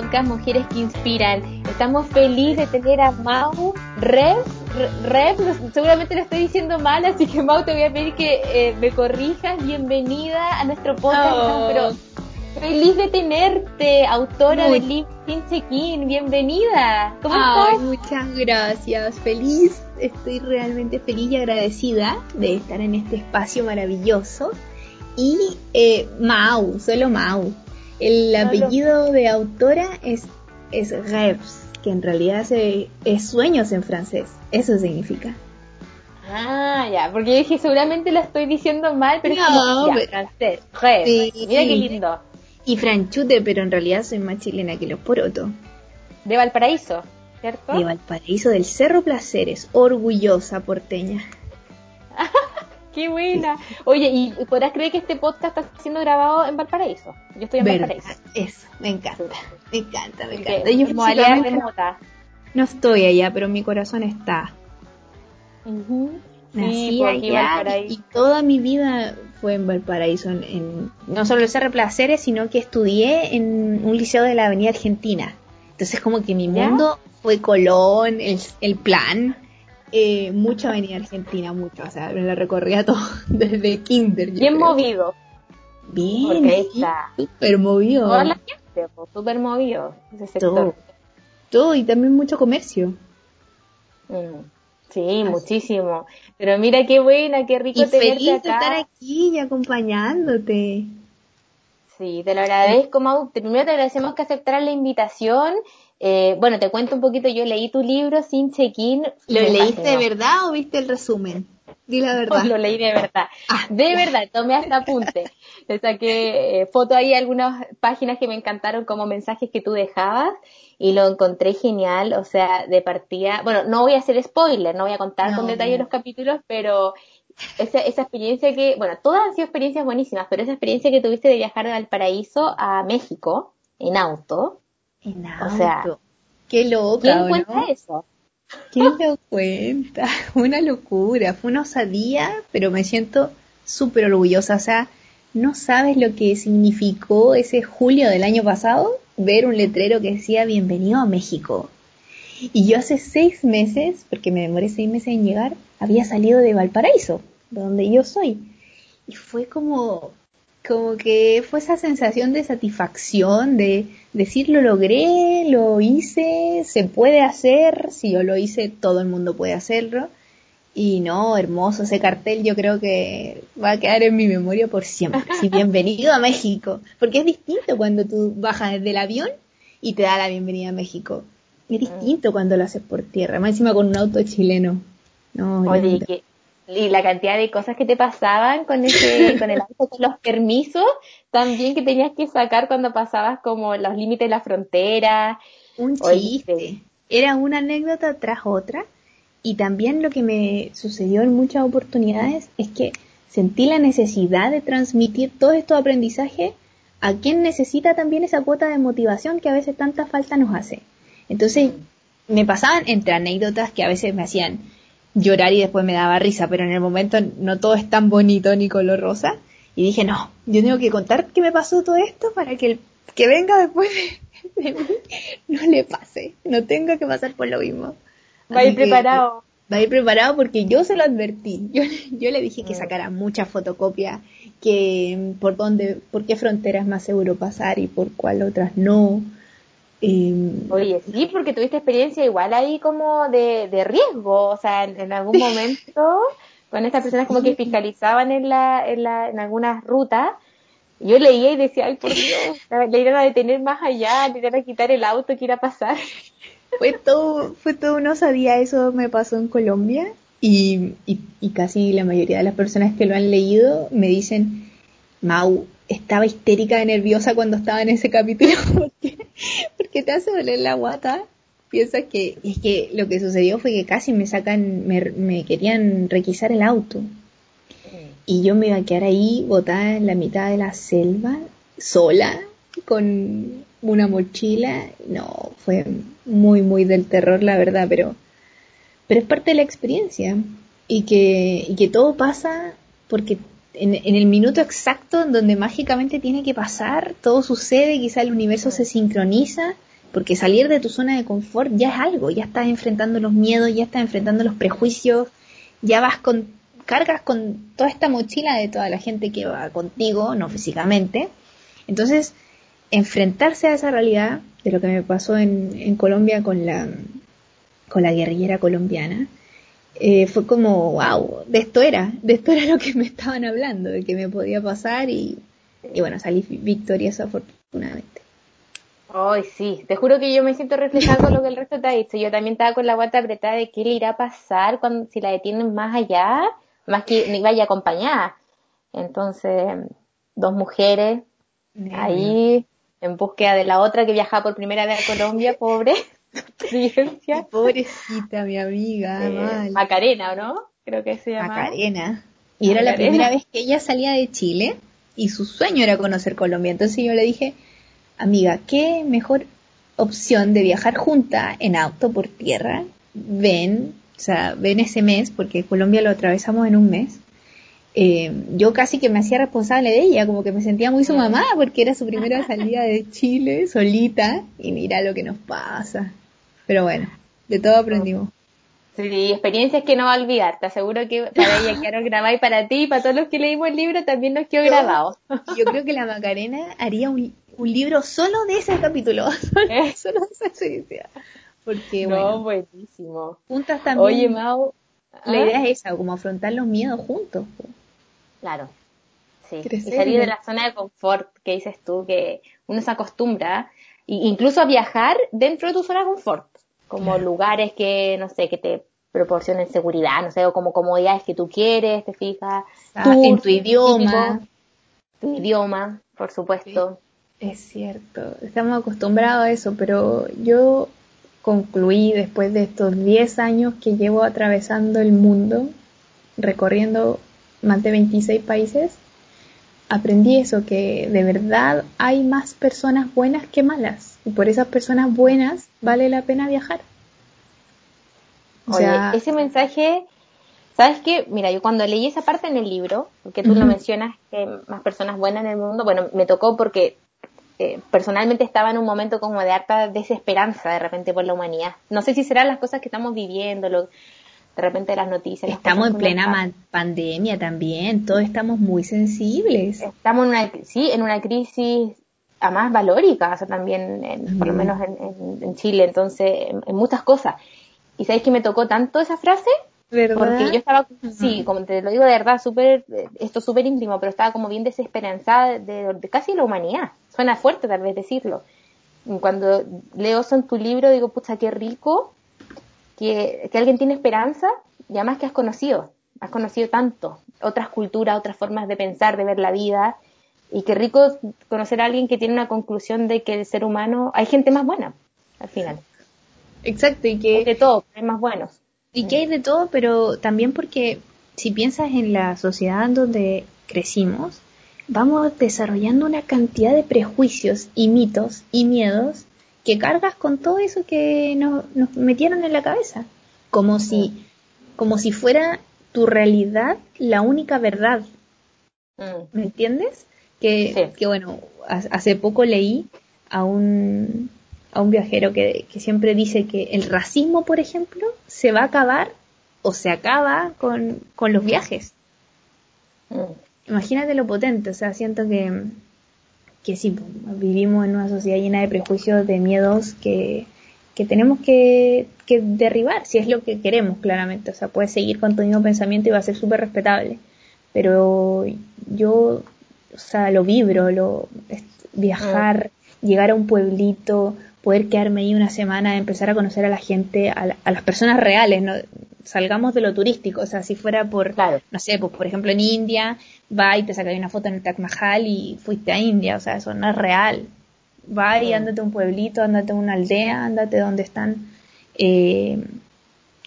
podcast Mujeres que Inspiran. Estamos felices de tener a Mau Rev. Rev, seguramente lo estoy diciendo mal, así que Mau te voy a pedir que eh, me corrijas. Bienvenida a nuestro podcast. Oh. Pero feliz de tenerte, autora Muy- del libro Sin Check-in. Bienvenida. ¿Cómo estás? muchas gracias. Feliz, estoy realmente feliz y agradecida de estar en este espacio maravilloso. Y eh, Mau, solo Mau. El apellido de autora es, es Rêves, que en realidad se- es sueños en francés. Eso significa. Ah, ya, porque yo dije, seguramente lo estoy diciendo mal, pero es No, como, ya, pero- francés. Sí. Mira qué lindo. Y franchute, pero en realidad soy más chilena que los porotos. De Valparaíso, ¿cierto? De Valparaíso del Cerro Placeres, orgullosa porteña. Qué buena. Oye, ¿y podrás creer que este podcast está siendo grabado en Valparaíso? Yo estoy en ¿Verdad? Valparaíso. Eso, me encanta. Me encanta, me encanta. Yo en modalidad físicamente remota. no estoy allá, pero mi corazón está. Ujú. Nací Sí, allá Valparaíso. y toda mi vida fue en Valparaíso. En, en- no solo el Cerro Placeres, sino que estudié en un liceo de la Avenida Argentina. Entonces como que mi ¿Ya? mundo fue Colón, el, el plan, eh, mucha Avenida Argentina, mucho. O sea, me la recorría todo desde kinder. Bien creo. movido. Bien, Porque ahí está. súper movido. Toda la gente, súper movido ese sector. Todo. Todo y también mucho comercio. Mm. Sí, muchísimo. Pero mira qué buena, qué rico Y tenerte feliz de acá. estar aquí y acompañándote. Sí, te lo agradezco, Mau. Primero te agradecemos que aceptaras la invitación. Eh, bueno, te cuento un poquito. Yo leí tu libro sin check-in. ¿Lo leíste de verdad o viste el resumen? Di la verdad. Lo leí de verdad. Ah. De verdad, tomé hasta apunte. Le saqué eh, foto ahí algunas páginas que me encantaron como mensajes que tú dejabas y lo encontré genial. O sea, de partida, bueno, no voy a hacer spoiler, no voy a contar con No. detalle los capítulos, pero esa, esa experiencia que, bueno, todas han sido experiencias buenísimas, pero esa experiencia que tuviste de viajar de Valparaíso a México en auto, En O sea, auto. Qué loca, ¿quién ¿o cuenta no? eso? ¿Quién lo cuenta? Una locura, fue una osadía, pero me siento súper orgullosa. O sea, no sabes lo que significó ese julio del año pasado ver un letrero que decía Bienvenido a México. Y yo hace seis meses, porque me demoré seis meses en llegar, había salido de Valparaíso, de donde yo soy. Y fue como, como que fue esa sensación de satisfacción, de decir lo logré, lo hice, se puede hacer, si yo lo hice, todo el mundo puede hacerlo. Y no, hermoso ese cartel, yo creo que va a quedar en mi memoria por siempre. Sí, bienvenido a México, porque es distinto cuando tú bajas desde el avión y te da la bienvenida a México. Es distinto cuando lo haces por tierra, más encima con un auto chileno. No, Oye, que- y la cantidad de cosas que te pasaban con ese, con el auto, con los permisos, también que tenías que sacar cuando pasabas como los límites de la frontera. un chiste. sí. Era una anécdota tras otra. Y también lo que me sucedió en muchas oportunidades es que sentí la necesidad de transmitir todos estos aprendizajes a quien necesita también esa cuota de motivación que a veces tanta falta nos hace. Entonces, me pasaban entre anécdotas que a veces me hacían llorar y después me daba risa, pero en el momento no todo es tan bonito ni color rosa. Y dije, no, yo tengo que contar que me pasó todo esto para que el que venga después de, de mí no le pase, no tenga que pasar por lo mismo. Va a ir preparado. Va a ir preparado porque yo se lo advertí. Yo, yo le dije que Mm. sacara muchas fotocopias, que por dónde, por qué frontera es más seguro pasar y por cuál otras no. Oye, sí, porque tuviste experiencia igual ahí como de, de riesgo, o sea, en, en algún momento, con estas personas como que fiscalizaban en la, en la, en algunas rutas, yo leía y decía, ay, por Dios, le irán a detener más allá, le irán a quitar el auto que irá a pasar. fue todo, fue todo una osadía, eso me pasó en Colombia y, y, y casi la mayoría de las personas que lo han leído me dicen, Mau, estaba histérica y nerviosa cuando estaba en ese capítulo porque, porque te hace doler la guata. Piensas que, es que lo que sucedió fue que casi me sacan, me, me querían requisar el auto. Y yo me iba a quedar ahí botada en la mitad de la selva, sola, con una mochila. No, fue muy, muy del terror, la verdad, pero, pero es parte de la experiencia. Y que, y que todo pasa porque en, el minuto exacto en donde mágicamente tiene que pasar, todo sucede, quizá el universo se sincroniza, porque salir de tu zona de confort ya es algo, ya estás enfrentando los miedos, ya estás enfrentando los prejuicios, ya vas con, cargas con toda esta mochila de toda la gente que va contigo, no físicamente. Entonces, enfrentarse a esa realidad de lo que me pasó en, en Colombia con la, con la guerrillera colombiana, eh, fue como, wow, de esto era, de esto era lo que me estaban hablando, de que me podía pasar y, y bueno, salí victoriosa afortunadamente. Ay, sí, te juro que yo me siento reflejada con lo que el resto te ha dicho. Yo también estaba con la guata apretada de qué le irá a pasar cuando si la detienen más allá, más que ni vaya acompañada. Entonces, dos mujeres ahí en búsqueda de la otra que viajaba por primera vez a Colombia, pobre. Pobrecita, mi amiga. Eh, Macarena, ¿no? Creo que se llama. Macarena. Y era la primera vez que ella salía de Chile y su sueño era conocer Colombia. Entonces yo le dije, amiga, ¿qué mejor opción de viajar junta en auto por tierra? Ven, o sea, ven ese mes, porque Colombia lo atravesamos en un mes. Eh, yo casi que me hacía responsable de ella, como que me sentía muy su mamá, porque era su primera salida de Chile, solita, y mira lo que nos pasa. Pero bueno, de todo aprendimos. Sí, experiencias que no va a olvidar. Te aseguro que para ella quiero grabar y para ti y para todos los que leímos el libro también nos quedó grabado. Yo creo que la Macarena haría un, libro solo de ese capítulo, solo, de esa experiencia. Porque, no, buenísimo. Juntas también. Oye, Mau. La idea ¿ah? es esa, como afrontar los miedos juntos. Claro. Sí. y salir de la zona de confort que dices tú, que uno se acostumbra, incluso a viajar dentro de tu zona de confort como lugares que, no sé, que te proporcionen seguridad, no sé, o como comodidades que tú quieres, te fijas. Ah, en tu idioma. tu idioma, por supuesto. Es cierto, estamos acostumbrados a eso, pero yo concluí después de estos 10 años que llevo atravesando el mundo, recorriendo más de 26 países, aprendí eso, que de verdad hay más personas buenas que malas. Y por esas personas buenas vale la pena viajar. O sea, ese mensaje, ¿sabes qué? Mira, yo cuando leí esa parte en el libro, porque tú lo mencionas, que más personas buenas en el mundo, bueno, me tocó porque eh, personalmente estaba en un momento como de harta desesperanza de repente por la humanidad. No sé si serán las cosas que estamos viviendo, lo, de repente las noticias. Estamos en plena pandemia también, todos estamos muy sensibles. Estamos en una, sí, en una crisis más valórica, o sea, también, en, por lo menos en, Chile, entonces, en, muchas cosas. ¿Y sabéis que me tocó tanto esa frase? ¿Verdad? Porque yo estaba, sí, como te lo digo de verdad, súper, esto súper íntimo, pero estaba como bien desesperanzada de, de, casi la humanidad. Suena fuerte tal vez decirlo. Cuando leo eso en tu libro, digo, pucha, qué rico que, alguien tiene esperanza y además que has conocido, has conocido tanto, otras culturas, otras formas de pensar, de ver la vida, y qué rico conocer a alguien que tiene una conclusión de que el ser humano, hay gente más buena, al final. Exacto, y que... Hay de todo, hay más buenos. Y que hay de todo, pero también porque si piensas en la sociedad en donde crecimos, vamos desarrollando una cantidad de prejuicios y mitos y miedos que cargas con todo eso que nos, metieron en la cabeza, como si, como si fuera tu realidad la única verdad. Mm. ¿Me entiendes? Que, que bueno, hace poco leí a un, a un viajero que, que, siempre dice que el racismo, por ejemplo, se va a acabar o se acaba con, con los viajes. Mm. Imagínate lo potente, o sea, siento que, que sí, vivimos en una sociedad llena de prejuicios, de miedos que, que tenemos que, que, derribar, si es lo que queremos, claramente. O sea, puedes seguir con tu mismo pensamiento y va a ser súper respetable. Pero yo, o sea, lo vibro, lo, viajar, llegar a un pueblito, poder quedarme ahí una semana, empezar a conocer a la gente, a, a las personas reales, ¿no? salgamos de lo turístico, o sea, si fuera por, claro. no sé, pues por ejemplo en India, va y te sacas una foto en el Taj Mahal y fuiste a India, o sea, eso no es real. Va y ándate a un pueblito, ándate a una aldea, ándate donde están eh,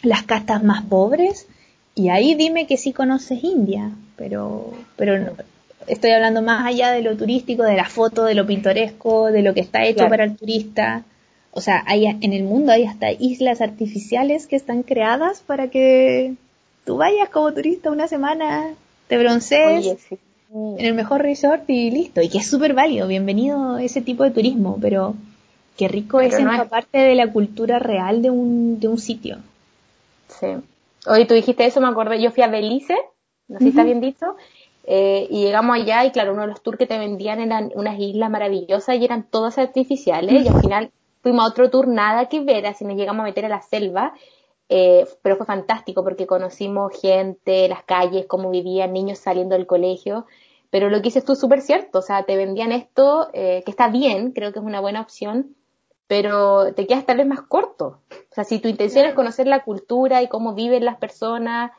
las castas más pobres y ahí dime que sí conoces India, pero, pero no, estoy hablando más allá de lo turístico, de la foto, de lo pintoresco, de lo que está hecho para el turista. O sea, hay, en el mundo hay hasta islas artificiales que están creadas para que tú vayas como turista una semana te broncees en el mejor resort y listo. Y que es súper válido, bienvenido ese tipo de turismo, pero qué rico es no parte de la cultura real de un, de un sitio. Sí. Hoy tú dijiste eso, me acordé, yo fui a Belice, no sé si está bien dicho, eh, y llegamos allá y claro, uno de los tours que te vendían eran unas islas maravillosas y eran todas artificiales y al final fuimos a otro tour nada que ver, así nos llegamos a meter a la selva, eh, pero fue fantástico porque conocimos gente, las calles, cómo vivían, niños saliendo del colegio, pero lo que dices tú es súper cierto, o sea, te vendían esto, eh, que está bien, creo que es una buena opción, pero te quedas tal vez más corto. O sea, si tu intención es conocer la cultura y cómo viven las personas,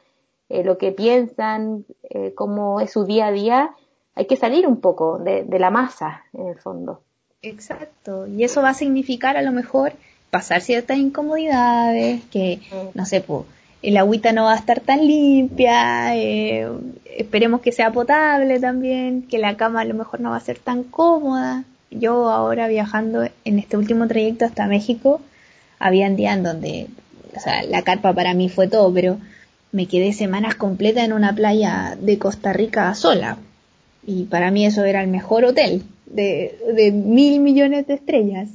eh, lo que piensan, eh, cómo es su día a día, hay que salir un poco de, la masa, en el fondo. Exacto, y eso va a significar a lo mejor pasar ciertas incomodidades, que, no sé, pues, el agüita no va a estar tan limpia, eh, esperemos que sea potable también, que la cama a lo mejor no va a ser tan cómoda. Yo ahora viajando en este último trayecto hasta México, había días en donde, o sea, la carpa para mí fue todo, pero me quedé semanas completas en una playa de Costa Rica sola. Y para mí eso era el mejor hotel de, mil millones de estrellas.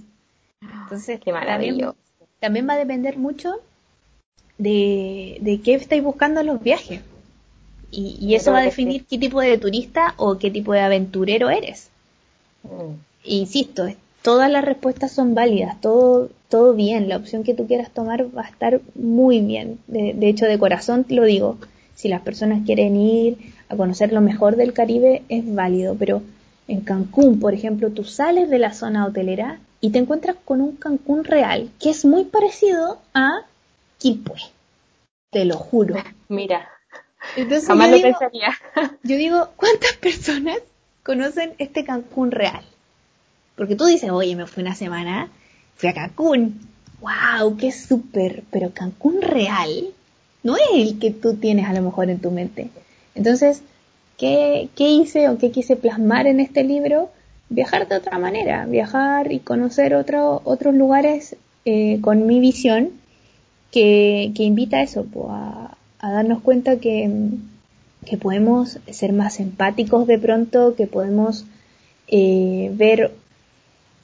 Entonces, Qué maravilloso. También, va a depender mucho de, de qué estáis buscando en los viajes. Y, eso va a definir qué tipo de turista o qué tipo de aventurero eres. Mm. Insisto, todas las respuestas son válidas, todo, todo bien, la opción que tú quieras tomar va a estar muy bien. De, hecho, de corazón lo digo, si las personas quieren ir a conocer lo mejor del Caribe, es válido, pero en Cancún, por ejemplo, tú sales de la zona hotelera y te encuentras con un Cancún real, que es muy parecido a Quilpue, te lo juro. Mira, Entonces, jamás lo pensaría. Yo digo, ¿cuántas personas conocen este Cancún real? Porque tú dices, oye, me fui una semana, fui a Cancún. ¡Wow! ¡Qué súper! Pero Cancún real no es el que tú tienes a lo mejor en tu mente. Entonces, ¿qué, qué hice o qué quise plasmar en este libro? Viajar de otra manera, viajar y conocer otro, otros lugares eh, con mi visión que, que invita a eso, a, a darnos cuenta que, que podemos ser más empáticos de pronto, que podemos eh, ver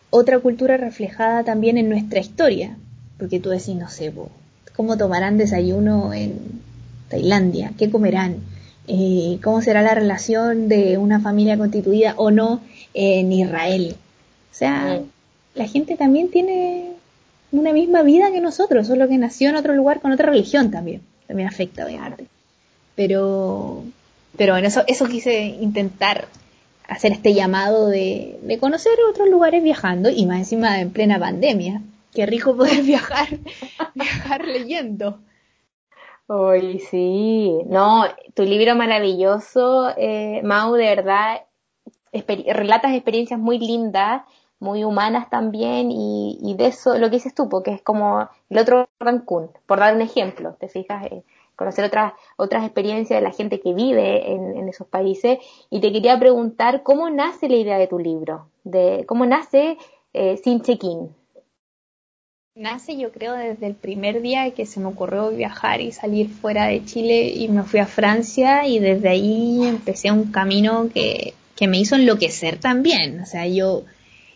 otra cultura reflejada también en nuestra historia. Porque tú decís, no sé, ¿cómo tomarán desayuno en Tailandia? ¿Qué comerán? Eh, ¿Cómo será la relación de una familia constituida o no en Israel? O sea, la gente también tiene una misma vida que nosotros, solo que nació en otro lugar con otra religión también. También afecta, obviamente. Pero, pero bueno, eso, eso quise intentar hacer este llamado de, de conocer otros lugares viajando y más encima en plena pandemia. Qué rico poder viajar, viajar leyendo. Hoy sí, no, tu libro maravilloso, eh, Mau, de verdad, relatas experiencias muy lindas, muy humanas también, y, y, de eso lo que dices tú, porque es como el otro Cancún, por dar un ejemplo, te fijas, eh, conocer otras, otras experiencias de la gente que vive en, esos países. Y te quería preguntar cómo nace la idea de tu libro, de cómo nace eh, Sin Check-in. Nace yo creo desde el primer día que se me ocurrió viajar y salir fuera de Chile y me fui a Francia y desde ahí empecé un camino que, que me hizo enloquecer también. O sea, yo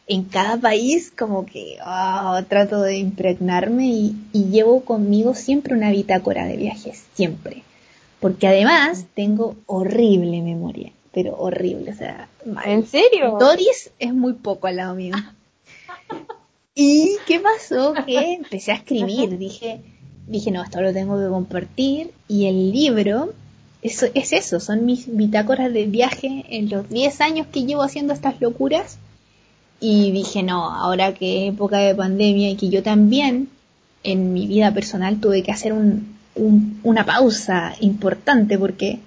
en cada país como que oh, trato de impregnarme y, llevo conmigo siempre una bitácora de viajes, siempre. Porque además tengo horrible memoria, pero horrible, o sea... ¿En serio? Doris es muy poco al lado mío. ¿Y qué pasó? Que empecé a escribir, dije, dije, no, esto lo tengo que compartir y el libro eso, es eso, son mis bitácoras de viaje en los 10 años que llevo haciendo estas locuras y dije, no, ahora que es época de pandemia y que yo también en mi vida personal tuve que hacer un, una pausa importante porque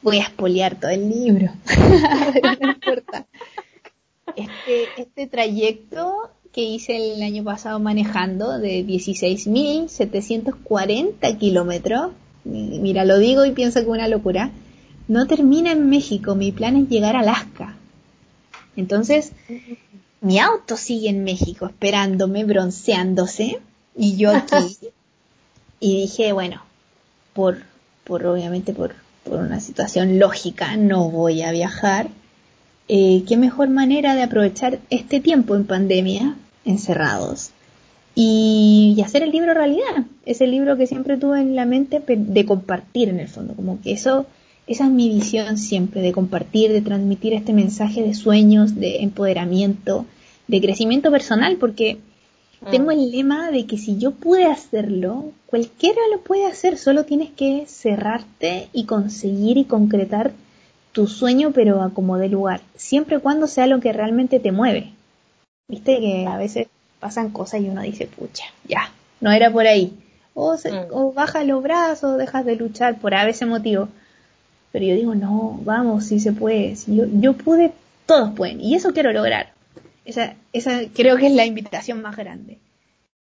voy a espolear todo el libro. no importa. Este, este trayecto que hice el año pasado manejando de 16.740 kilómetros, mira, lo digo y pienso que es una locura, no termina en México, mi plan es llegar a Alaska. Entonces, mi auto sigue en México esperándome, bronceándose, y yo aquí. y dije, bueno, por, por obviamente por, por una situación lógica no voy a viajar, eh, qué mejor manera de aprovechar este tiempo en pandemia, encerrados, y, hacer el libro realidad. Ese libro que siempre tuve en la mente de compartir en el fondo, como que eso, esa es mi visión siempre, de compartir, de transmitir este mensaje de sueños, de empoderamiento, de crecimiento personal, porque mm. tengo el lema de que si yo pude hacerlo, cualquiera lo puede hacer, solo tienes que cerrarte y conseguir y concretar tu sueño, pero a como de lugar, siempre y cuando sea lo que realmente te mueve. Viste que a veces pasan cosas y uno dice, pucha, ya, no era por ahí. O, se, mm. o bajas los brazos, dejas de luchar por a veces motivo. Pero yo digo, no, vamos, si se puede. Si yo, yo pude, todos pueden. Y eso quiero lograr. Esa, esa creo que es la invitación más grande.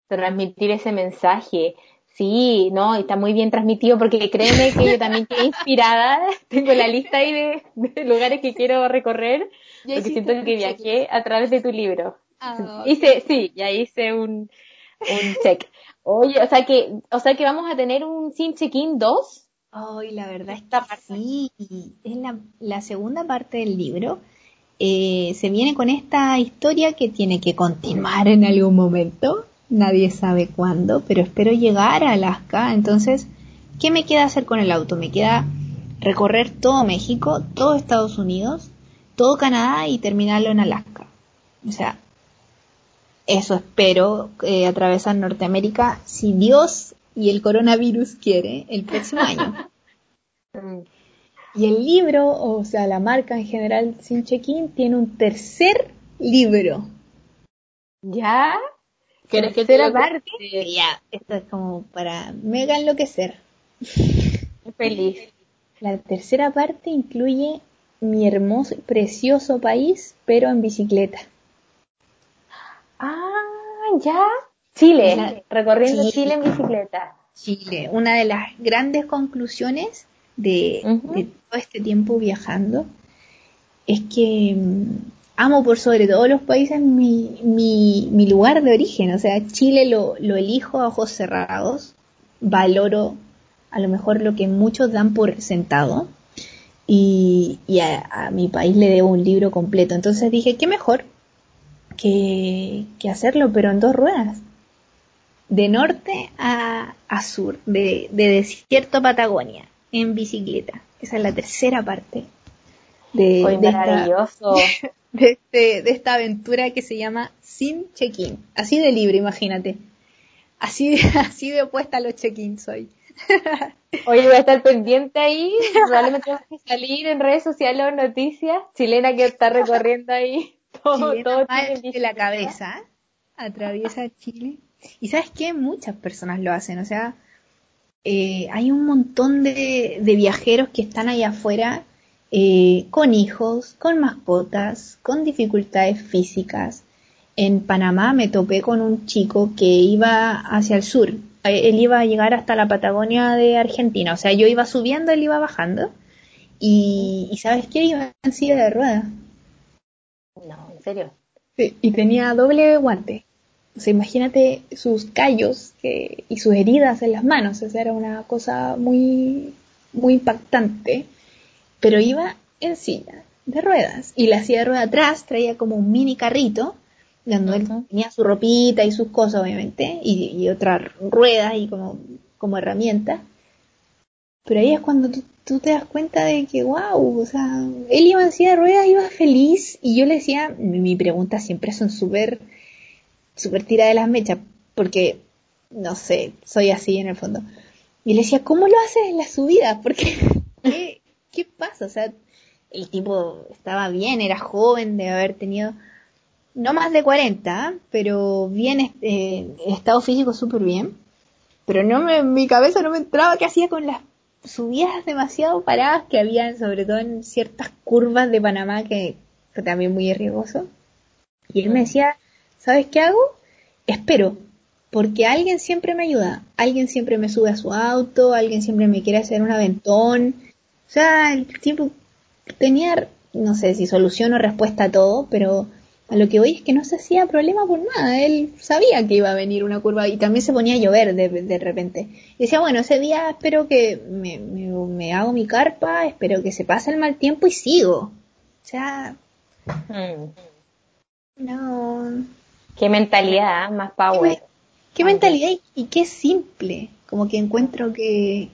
Transmitir ese mensaje. Sí, no, está muy bien transmitido porque créeme que yo también quedé inspirada. Tengo la lista ahí de, lugares que quiero recorrer porque siento que viajé a través de tu libro. Ah, hice, sí, ya hice un, un check. Oye, o sea que, o sea que vamos a tener un Sin Check-in 2. Ay, la verdad está sí, es la, la segunda parte del libro. Eh, se viene con esta historia que tiene que continuar en algún momento. Nadie sabe cuándo, pero espero llegar a Alaska. Entonces, ¿qué me queda hacer con el auto? Me queda recorrer todo México, todo Estados Unidos, todo Canadá y terminarlo en Alaska. O sea, eso espero eh, atravesar Norteamérica si Dios y el coronavirus quiere el próximo año. Y el libro, o sea, la marca en general Sin Check-in, tiene un tercer libro. ¿Ya? ¿Quieres que la parte? Ya, esto es como para mega enloquecer. Feliz. La tercera parte incluye mi hermoso precioso país, pero en bicicleta. Ya. Chile, recorriendo Chile. en bicicleta. Chile, una de las grandes conclusiones de, todo este tiempo viajando es que mm, amo por sobre todos los países mi, mi, lugar de origen. O sea, Chile lo, lo, elijo a ojos cerrados, valoro a lo mejor lo que muchos dan por sentado y, a, a, mi país le debo un libro completo. Entonces dije, ¿qué mejor que, hacerlo, pero en dos ruedas. De norte a, sur, de, desierto a Patagonia, en bicicleta. Esa es la tercera parte de, de, este, de, esta aventura que se llama Sin Check-in. Así de libre, imagínate. Así, así de opuesta a los check-in soy. Oye, voy a estar pendiente ahí. Probablemente que salir en redes sociales o noticias. Chilena que está recorriendo ahí todo, todo de la cabeza, atraviesa Chile. Y sabes qué, muchas personas lo hacen, o sea, eh, hay un montón de, viajeros que están ahí afuera eh, con hijos, con mascotas, con dificultades físicas. En Panamá me topé con un chico que iba hacia el sur. Eh, él iba a llegar hasta la Patagonia de Argentina. O sea, yo iba subiendo, él iba bajando. Y, y ¿sabes qué? Iba en silla de ruedas. No, ¿en serio? Sí, y tenía doble guante. O sea, imagínate sus callos que, y sus heridas en las manos. O sea, era una cosa muy, muy impactante. Pero iba en silla de ruedas. Y la silla de ruedas atrás traía como un mini carrito, donde él tenía su ropita y sus cosas, obviamente, y, y otras ruedas y como, como herramienta. Pero ahí es cuando tú tú te das cuenta de que, wow, o sea, él iba en silla de ruedas, iba feliz, y yo le decía, mi pregunta siempre son súper, súper tira de las mechas, porque, no sé, soy así en el fondo. Y le decía, ¿cómo lo haces en la subida? Porque, ¿qué, ¿qué pasa? O sea, el tipo estaba bien, era joven, de haber tenido no más de 40, pero bien, eh, estado físico súper bien. Pero no me, mi cabeza no me entraba qué hacía con las subidas demasiado paradas que habían, sobre todo en ciertas curvas de Panamá, que fue también muy riesgoso. Y él me decía, ¿sabes qué hago? Espero, porque alguien siempre me ayuda, alguien siempre me sube a su auto, alguien siempre me quiere hacer un aventón. O sea, el tipo tenía, no sé si solución o respuesta a todo, pero A lo que hoy es que no se hacía problema por nada. Él sabía que iba a venir una curva y también se ponía a llover de, de repente. Y decía, bueno, ese día espero que me, me, me, hago mi carpa, espero que se pase el mal tiempo y sigo. O sea... Mm. No. Qué mentalidad, ¿eh? más power. Qué, mentalidad y, qué simple. Como que encuentro que,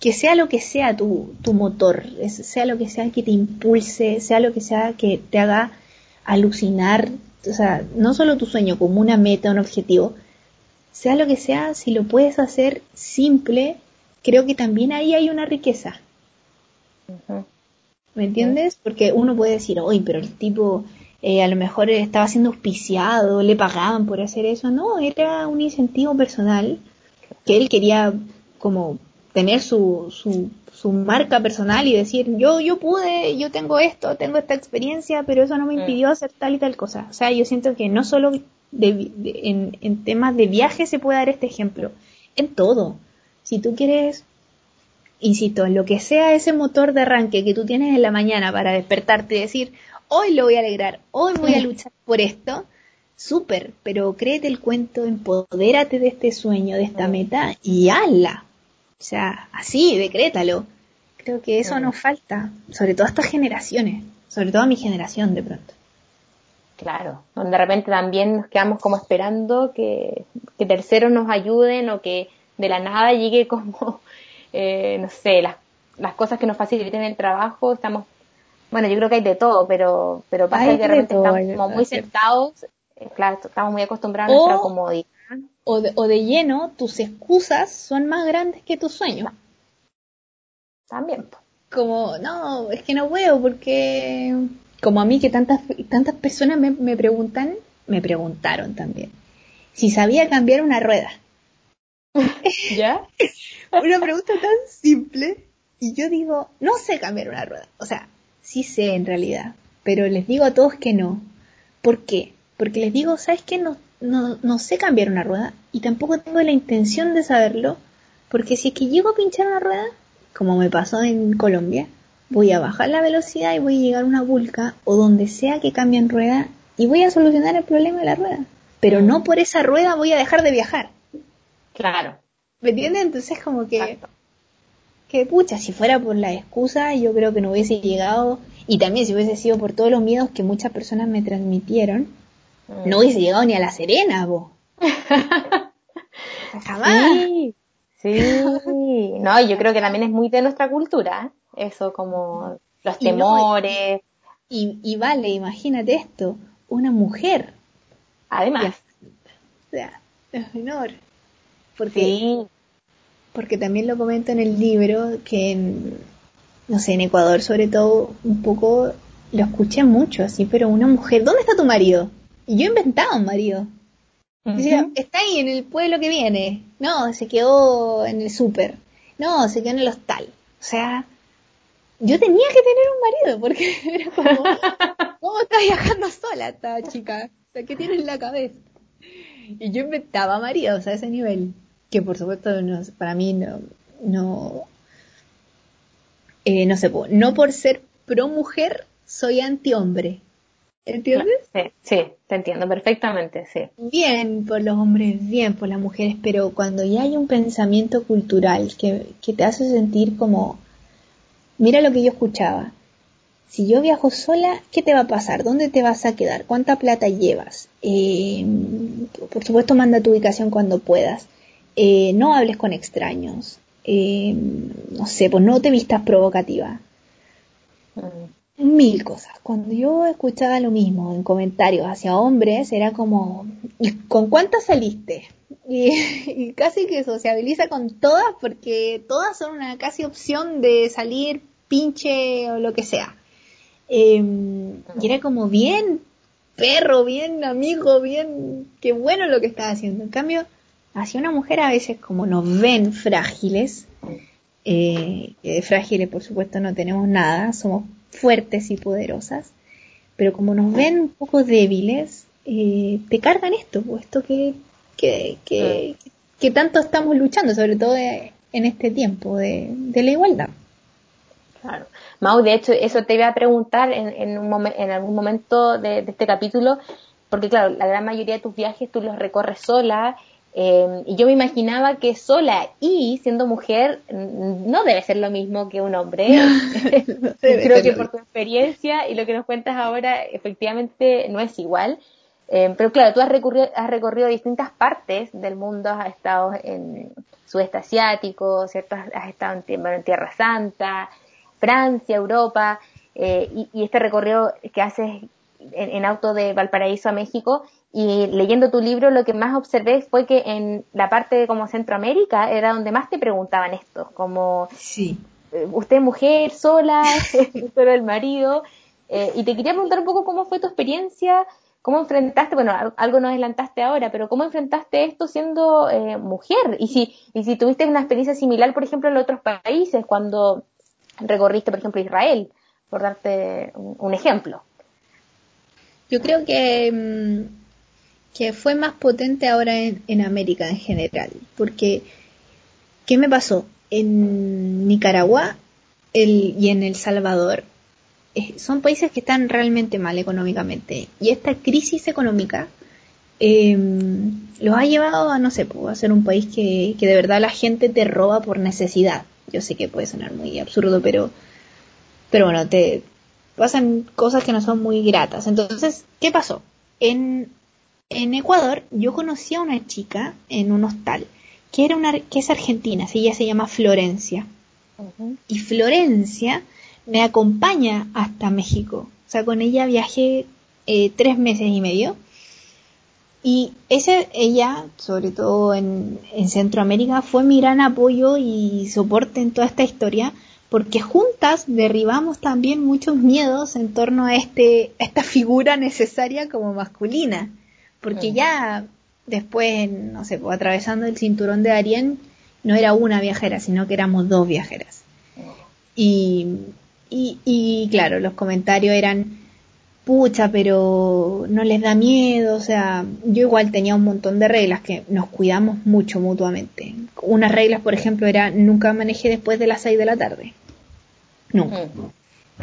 que sea lo que sea tu, tu motor, sea lo que sea que te impulse, sea lo que sea que te haga alucinar, o sea, no solo tu sueño como una meta, un objetivo, sea lo que sea, si lo puedes hacer simple, creo que también ahí hay una riqueza. ¿Me entiendes? Porque uno puede decir, oye, pero el tipo eh, a lo mejor estaba siendo auspiciado, le pagaban por hacer eso. No, era un incentivo personal que él quería como tener su, su, su, marca personal y decir, yo, yo pude, yo tengo esto, tengo esta experiencia, pero eso no me mm. impidió hacer tal y tal cosa. O sea, yo siento que no solo en, en temas de viaje se puede dar este ejemplo, en todo. Si tú quieres insisto, en lo que sea ese motor de arranque que tú tienes en la mañana para despertarte y decir, hoy lo voy a alegrar, hoy voy a luchar por esto, súper, pero créete el cuento, empodérate de este sueño, de esta meta y hazla. O sea, así, decrétalo. Creo que eso nos falta, sobre todo a estas generaciones, sobre todo a mi generación de pronto. Claro, donde de repente también nos quedamos como esperando que, que terceros nos ayuden o que de la nada llegue como, eh, no sé, las, las cosas que nos faciliten el trabajo, estamos bueno, yo creo que hay de todo, pero, pero pasa que de repente estamos como muy sentados, eh, claro, estamos muy acostumbrados a nuestra comodidad. O de, o de lleno, tus excusas son más grandes que tus sueños. También. Como, no, es que no puedo porque, como a mí que tantas, tantas personas me, me preguntan, me preguntaron también, si sabía cambiar una rueda. ¿Ya? una pregunta tan simple y yo digo, no sé cambiar una rueda. O sea, Sí sé en realidad, pero les digo a todos que no. ¿Por qué? Porque les digo, ¿sabes qué? No, no, no sé cambiar una rueda y tampoco tengo la intención de saberlo, porque si es que llego a pinchar una rueda, como me pasó en Colombia, voy a bajar la velocidad y voy a llegar a una vulca o donde sea que cambien rueda y voy a solucionar el problema de la rueda. Pero no por esa rueda voy a dejar de viajar. Claro. ¿Me entiendes? Entonces como que que pucha, si fuera por la excusa, yo creo que no hubiese llegado, y también si hubiese sido por todos los miedos que muchas personas me transmitieron, mm. no hubiese llegado ni a La Serena, vos. Jamás. Sí, sí. No, yo creo que también es muy de nuestra cultura, ¿eh? eso como los temores. y, y, vale, imagínate esto, una mujer. Además. O sea, es menor. Porque sí porque también lo comento en el libro, que en, no sé, en Ecuador sobre todo, un poco lo escuché mucho así, pero una mujer, ¿dónde está tu marido? Y yo inventaba un marido. Decía, está ahí en el pueblo que viene. No, se quedó en el súper. No, se quedó en el hostal. O sea, yo tenía que tener un marido, porque era como, ¿cómo está viajando sola esta chica? O sea, ¿qué tiene en la cabeza? Y yo inventaba maridos a ese nivel que por supuesto no, para mí no, no, eh, no sé, no por ser pro mujer soy anti hombre. ¿Entiendes? Sí, sí, te entiendo perfectamente, sí. Bien por los hombres, bien por las mujeres, pero cuando ya hay un pensamiento cultural que, que te hace sentir como, mira lo que yo escuchaba, si yo viajo sola, ¿qué te va a pasar? ¿Dónde te vas a quedar? ¿Cuánta plata llevas? Eh, por supuesto, manda tu ubicación cuando puedas. Eh, no hables con extraños, eh, no sé, pues no te vistas provocativa. Mm. Mil cosas. Cuando yo escuchaba lo mismo en comentarios hacia hombres, era como, ¿con cuántas saliste? Y, casi que sociabiliza con todas porque todas son una casi opción de salir pinche o lo que sea. Em, y era como bien perro, bien amigo, bien, qué bueno lo que estaba haciendo. En cambio, hacia una mujer a veces como nos ven frágiles, eh, de frágiles por supuesto no tenemos nada, somos fuertes y poderosas, pero como nos ven un poco débiles, eh, te cargan esto, pues, esto que, que, que, que, tanto estamos luchando, sobre todo en este tiempo de, de la igualdad. Claro. Mau, de hecho, eso te iba a preguntar en, en, un en algún momento de, este capítulo, porque claro, la gran mayoría de tus viajes tú los recorres sola, eh, y yo me imaginaba que sola y siendo mujer no debe ser lo mismo que un hombre. Creo que por tu experiencia y lo que nos cuentas ahora, efectivamente no es igual. Eh, pero claro, tú has recorrido, has recorrido distintas partes del mundo, has estado en sudeste asiático, ¿cierto? Has estado en, Tierra Santa, Francia, Europa, eh, y, este recorrido que haces en, auto de Valparaíso a México, y leyendo tu libro lo que más observé fue que en la parte de como Centroamérica era donde más te preguntaban esto, como sí. Eh, usted mujer, sola, solo el marido, y te quería preguntar un poco cómo fue tu experiencia ¿Cómo enfrentaste, bueno, algo no adelantaste ahora, pero cómo enfrentaste esto siendo eh, mujer? Y si, y si tuviste una experiencia similar, por ejemplo, en otros países, cuando recorriste, por ejemplo, Israel, por darte un, ejemplo. Yo creo que, mm, que fue más potente ahora en, América en general, porque ¿qué me pasó? En Nicaragua y en El Salvador son países que están realmente mal económicamente y esta crisis económica em, los ha llevado a, no sé, a ser un país que, que de verdad la gente te roba por necesidad. Yo sé que puede sonar muy absurdo, pero, pero bueno, te pasan cosas que no son muy gratas. Entonces, ¿qué pasó? En, en Ecuador yo conocí a una chica en un hostal que, era una, que es argentina, ella se llama Florencia. Y Florencia me acompaña hasta México. O sea, con ella viajé eh, tres meses y medio. Y ese, ella, sobre todo en, Centroamérica, fue mi gran apoyo y soporte en toda esta historia, porque juntas derribamos también muchos miedos en torno a, este, esta figura necesaria como masculina. Porque mm. ya después, no sé, pues, atravesando el cinturón de Arién, no era una viajera, sino que éramos dos viajeras. Mm. Y, y, claro, los comentarios eran, pucha, pero no les da miedo, o sea, yo igual tenía un montón de reglas que nos cuidamos mucho mutuamente. Unas reglas, por ejemplo, era nunca manejé después de las 6 de la tarde. Nunca.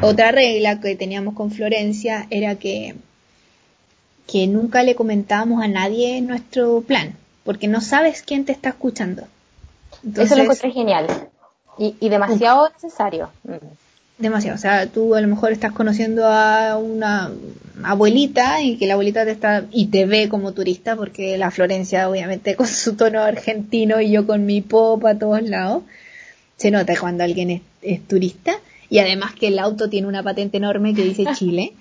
Otra regla que teníamos con Florencia era que, que nunca le comentábamos a nadie nuestro plan, porque no sabes quién te está escuchando. Eso lo encontré genial y, y demasiado necesario. Demasiado. O sea, tú a lo mejor estás conociendo a una abuelita y que la abuelita te está y te ve como turista porque la Florencia obviamente con su tono argentino y yo con mi pop a todos lados. Se nota cuando alguien es, turista y además que el auto tiene una patente enorme que dice Chile.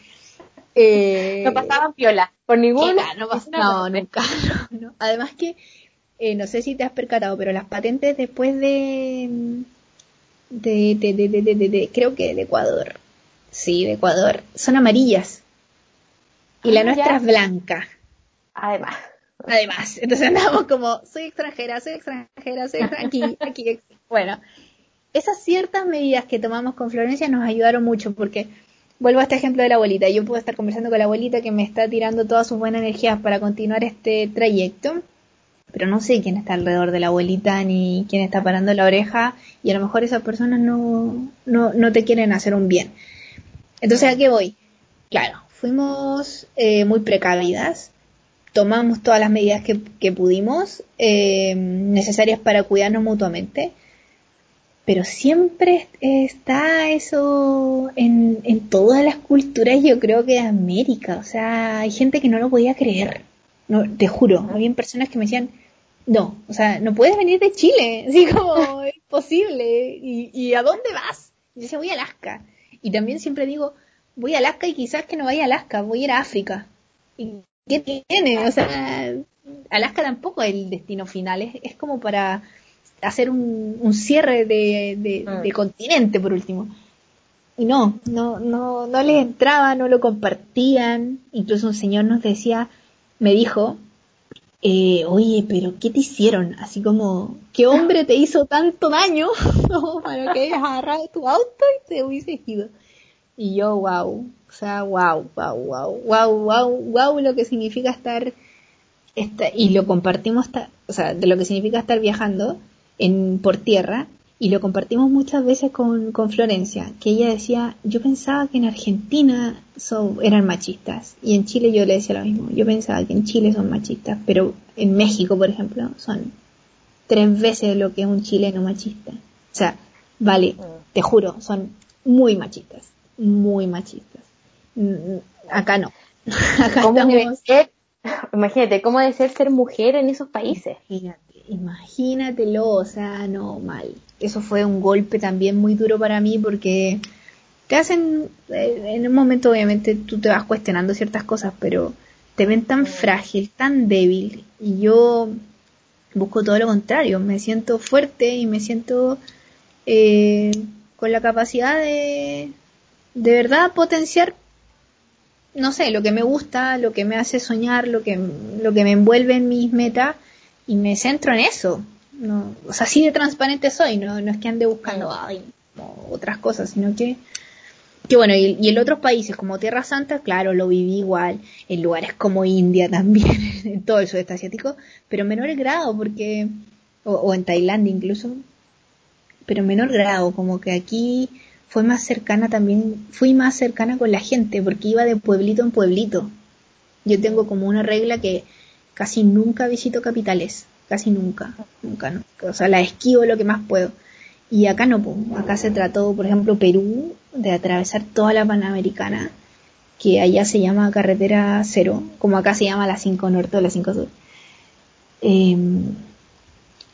Eh, no pasaban piola por ninguna. No, no, nunca. Además que eh, no sé si te has percatado, pero las patentes después de de, de, de, de, creo que de Ecuador. Sí, de Ecuador. Son amarillas. Y la ah, nuestra es blanca. Además. Además. Entonces andamos como, soy extranjera, soy extranjera, soy aquí, aquí. Bueno, esas ciertas medidas que tomamos con Florencia nos ayudaron mucho porque, vuelvo a este ejemplo de la abuelita, yo puedo estar conversando con la abuelita que me está tirando todas sus buenas energías para continuar este trayecto pero no sé quién está alrededor de la abuelita ni quién está parando la oreja y a lo mejor esas personas no, no, no te quieren hacer un bien. Entonces, ¿a qué voy? Claro, fuimos eh, muy precavidas, tomamos todas las medidas que, pudimos, eh, necesarias para cuidarnos mutuamente, pero siempre está eso en, en todas las culturas, yo creo que de América, o sea, hay gente que no lo podía creer. No, te juro, había personas que me decían, no, o sea, no puedes venir de Chile, así como es posible. ¿Y, a dónde vas? Y yo voy a Alaska. Y también siempre digo, voy a Alaska y quizás que no vaya a Alaska, voy a ir a África. ¿Y qué tiene? O sea, Alaska tampoco es el destino final, es, como para hacer un, cierre de, ah. de, continente por último. Y no, no, no, no les entraba, no lo compartían. Incluso un señor nos decía, me dijo, eh, oye, pero ¿qué te hicieron? Así como, ¿qué hombre te hizo tanto daño para que hayas agarrado tu auto y te hubiese ido? Y yo, wow, o sea, wow, wow, wow, wow, wow, wow, lo que significa estar, y lo compartimos, o sea, de lo que significa estar viajando en, por tierra, y lo compartimos muchas veces con, con Florencia, que ella decía, yo pensaba que en Argentina eran machistas y en Chile yo le decía lo mismo, yo pensaba que en Chile son machistas, pero en México, por ejemplo, son tres veces lo que es un chileno machista. O sea, vale, te juro, son muy machistas, muy machistas. Mm, acá no. Acá ¿Cómo ser, imagínate, ¿cómo debe ser ser mujer en esos países? Imagínate, imagínatelo, o sea, no, mal. Eso fue un golpe también muy duro para mí porque te hacen, eh, en un momento obviamente tú te vas cuestionando ciertas cosas, pero te ven tan frágil, tan débil, y yo busco todo lo contrario, me siento fuerte y me siento eh, con la capacidad de de verdad potenciar no sé, lo que me gusta, lo que me hace soñar, lo que, lo que me envuelve en mis metas y me centro en eso. No, o sea, así de transparente soy, no, no es que ande buscando ay, otras cosas, sino que, que bueno, y, y, en otros países como Tierra Santa, claro, lo viví igual, en lugares como India también, en todo el sudeste asiático, pero en menor grado, porque, o, o en Tailandia incluso, pero en menor grado, como que aquí fue más cercana también, fui más cercana con la gente porque iba de pueblito en pueblito. Yo tengo como una regla que casi nunca visito capitales, casi nunca, nunca, no. O sea, la esquivo lo que más puedo. Y acá no, acá se trató, por ejemplo, Perú, de atravesar toda la Panamericana, que allá se llama carretera cero, como acá se llama la 5 norte o la 5 sur. Eh,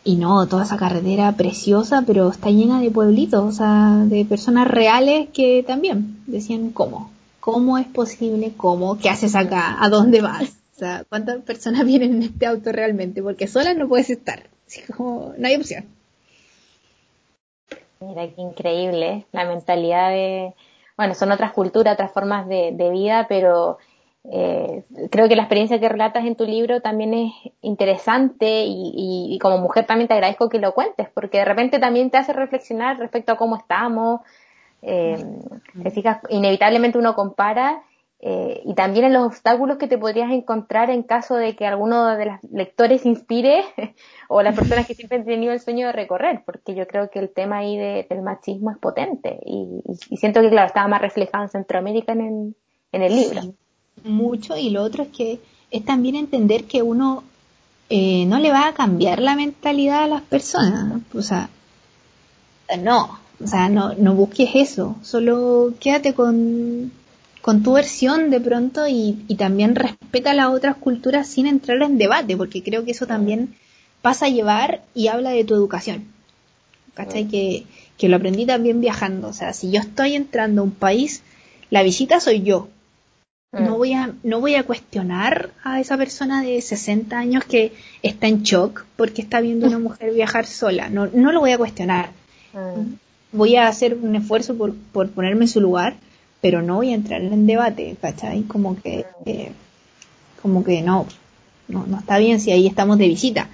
y no, toda esa carretera preciosa, pero está llena de pueblitos, o sea, de personas reales que también decían, ¿cómo? ¿Cómo es posible? ¿Cómo? ¿Qué haces acá? ¿A dónde vas? O sea, ¿cuántas personas vienen en este auto realmente? Porque solas no puedes estar. Así como, no hay opción. Mira, qué increíble la mentalidad de, bueno, son otras culturas, otras formas de, de vida, pero eh, creo que la experiencia que relatas en tu libro también es interesante y, como mujer también te agradezco que lo cuentes, porque de repente también te hace reflexionar respecto a cómo estamos. Eh, te fijas, inevitablemente uno compara eh, y también en los obstáculos que te podrías encontrar en caso de que alguno de los lectores inspire o las personas que siempre han tenido el sueño de recorrer, porque yo creo que el tema ahí del machismo es potente y, siento que, claro, estaba más reflejado en Centroamérica en el, libro. Mucho y lo otro es que es también entender que uno eh, no le va a cambiar la mentalidad a las personas, o sea, no, o sea, no, no busques eso, solo quédate con, con tu versión de pronto y, y también respeta las otras culturas sin entrar en debate, porque creo que eso también pasa a llevar y habla de tu educación. ¿Cachai? Que, que lo aprendí también viajando. O sea, si yo estoy entrando a un país, la visita soy yo. No mm. voy, a, no voy a cuestionar a esa persona de 60 años que está en shock porque está viendo a una mujer viajar sola. No, no lo voy a cuestionar. Mm. Voy a hacer un esfuerzo por, por ponerme en su lugar, pero no voy a entrar en debate, ¿cachai? Como que, mm. eh, como que no, no, no está bien si ahí estamos de visita.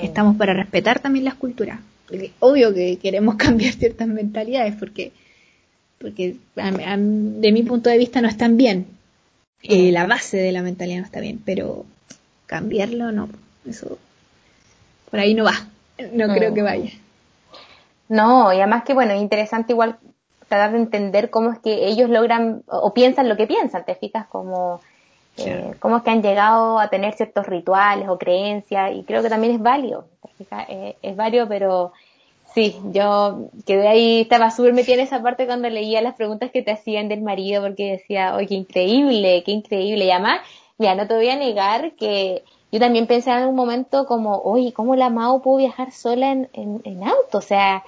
Estamos para respetar también las culturas. obvio que queremos cambiar ciertas mentalidades porque porque de mi punto de vista no están bien. Eh, la base de la mentalidad no está bien, pero cambiarlo no, eso por ahí no va, no creo que vaya. No, y además que bueno, interesante igual tratar de entender cómo es que ellos logran o piensan lo que piensan, te fijas como eh, cómo es que han llegado a tener ciertos rituales o creencias y creo que también es válido, eh, es válido, pero Sí, yo quedé ahí, estaba súper metida en esa parte cuando leía las preguntas que te hacían del marido, porque decía, oye, qué increíble, qué increíble. Y además, mira, no te voy a negar que yo también pensé en un momento como, oye, ¿cómo la Mao pudo viajar sola en, en, auto? O sea,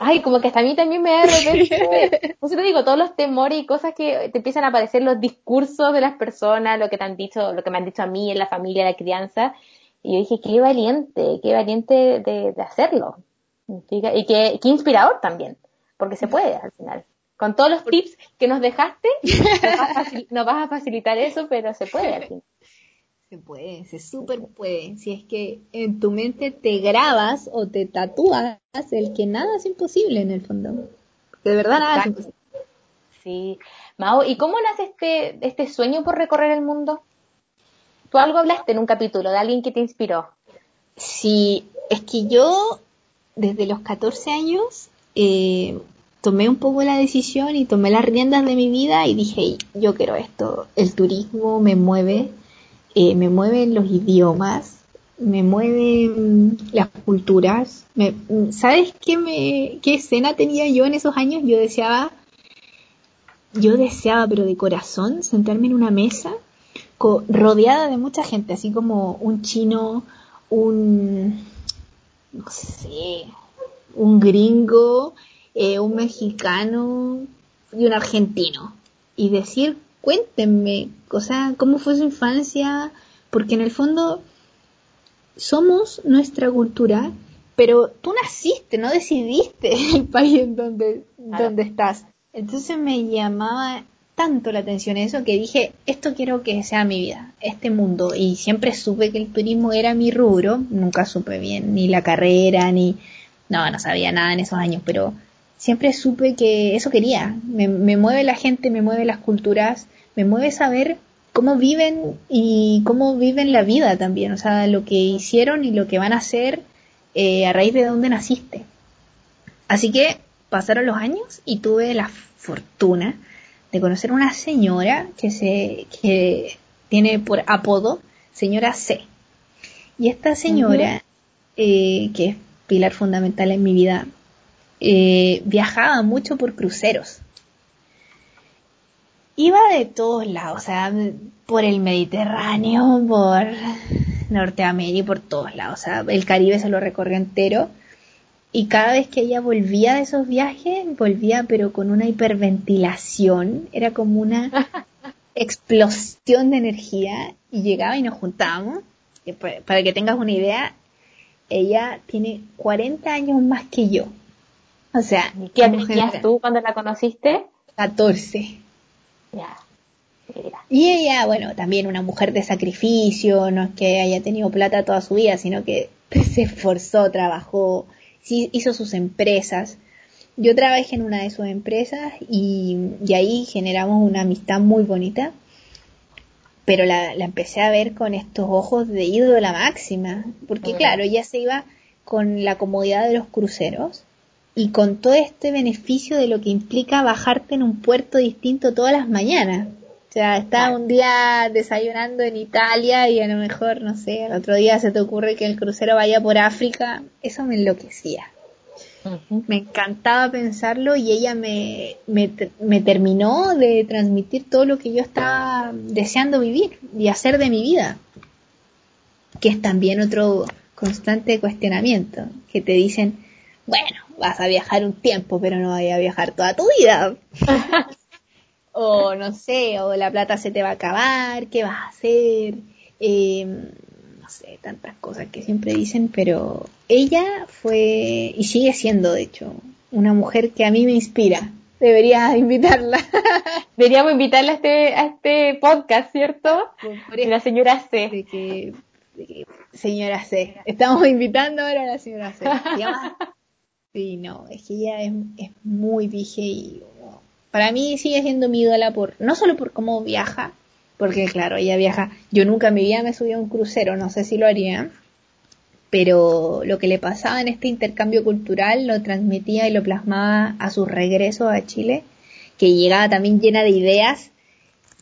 ay, como que hasta a mí también me da de repente, pues te digo, todos los temores y cosas que te empiezan a aparecer los discursos de las personas, lo que te han dicho, lo que me han dicho a mí en la familia, la crianza. Y yo dije, qué valiente, qué valiente de, de hacerlo. Y que, inspirador también, porque se puede al final. Con todos los tips que nos dejaste, nos vas a, facilitar eso, pero se puede al final. Se puede, se súper puede. Si es que en tu mente te grabas o te tatúas el que nada es imposible en el fondo. De verdad nada es imposible. Sí. Mao, ¿y cómo nace este, este sueño por recorrer el mundo? Tú algo hablaste en un capítulo de alguien que te inspiró. Sí, es que yo desde los 14 años eh, tomé un poco la decisión y tomé las riendas de mi vida y dije, yo quiero esto, el turismo me mueve, eh, me mueven los idiomas, me mueven las culturas. Me, ¿Sabes qué, me, escena tenía yo en esos años? Yo deseaba, yo deseaba, pero de corazón, sentarme en una mesa rodeada de mucha gente, así como un chino, un, no sé, un gringo, eh, un mexicano y un argentino. Y decir, cuéntenme, o sea, cómo fue su infancia, porque en el fondo somos nuestra cultura, pero tú naciste, no decidiste el país en donde, donde estás. Entonces me llamaba tanto la atención eso que dije, esto quiero que sea mi vida, este mundo. Y siempre supe que el turismo era mi rubro, nunca supe bien ni la carrera, ni... No, no sabía nada en esos años, pero siempre supe que eso quería. Me, me mueve la gente, me mueve las culturas, me mueve saber cómo viven y cómo viven la vida también, o sea, lo que hicieron y lo que van a hacer eh, a raíz de donde naciste. Así que pasaron los años y tuve la fortuna de conocer una señora que se que tiene por apodo señora C. Y esta señora, eh, que es pilar fundamental en mi vida, eh, viajaba mucho por cruceros. Iba de todos lados, o sea, por el Mediterráneo, por Norteamérica, por todos lados, o sea, el Caribe se lo recorrió entero y cada vez que ella volvía de esos viajes, volvía pero con una hiperventilación, era como una explosión de energía y llegaba y nos juntábamos. Para que tengas una idea, ella tiene 40 años más que yo. O sea, ¿qué tenías tú cuando la conociste? 14. Ya. Y ella, bueno, también una mujer de sacrificio, no es que haya tenido plata toda su vida, sino que se esforzó, trabajó, hizo sus empresas. Yo trabajé en una de sus empresas y, ahí generamos una amistad muy bonita, pero la, empecé a ver con estos ojos de ídola máxima, porque claro, ella se iba con la comodidad de los cruceros y con todo este beneficio de lo que implica bajarte en un puerto distinto todas las mañanas. O sea, estaba un día desayunando en Italia y a lo mejor, no sé, el otro día se te ocurre que el crucero vaya por África. Eso me enloquecía. Me encantaba pensarlo y ella me, me, me, terminó de transmitir todo lo que yo estaba deseando vivir y hacer de mi vida. Que es también otro constante cuestionamiento, que te dicen, bueno, vas a viajar un tiempo, pero no vayas a viajar toda tu vida. o no sé, o la plata se te va a acabar, ¿qué vas a hacer? Eh, no sé, tantas cosas que siempre dicen, pero ella fue, y sigue siendo de hecho, una mujer que a mí me inspira. Debería invitarla. Deberíamos invitarla a este, a este podcast, ¿cierto? la señora C. señora C. Estamos invitando ahora a la señora C. Sí, no, es que ella es, muy vieja y para mí sigue siendo mi ídola por, no solo por cómo viaja, porque claro, ella viaja, yo nunca en mi vida me subí a un crucero, no sé si lo haría, pero lo que le pasaba en este intercambio cultural lo transmitía y lo plasmaba a su regreso a Chile, que llegaba también llena de ideas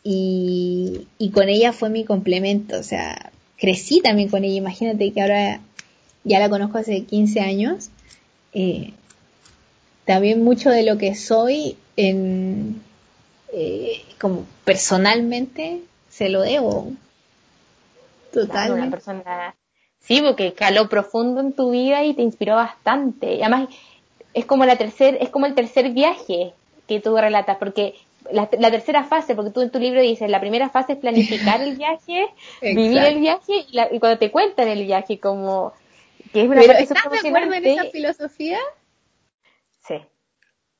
y, y con ella fue mi complemento, o sea, crecí también con ella, imagínate que ahora ya la conozco hace 15 años, eh, también mucho de lo que soy en, eh, como personalmente se lo debo. Totalmente. Una persona, sí, porque caló profundo en tu vida y te inspiró bastante. Y además, es como la tercer, es como el tercer viaje que tú relatas, porque la, tercera fase, porque tú en tu libro dices, la primera fase es planificar el viaje, vivir el viaje, y, cuando te cuentan el viaje, como que es una Pero, ¿Estás de acuerdo en esa filosofía? Sí.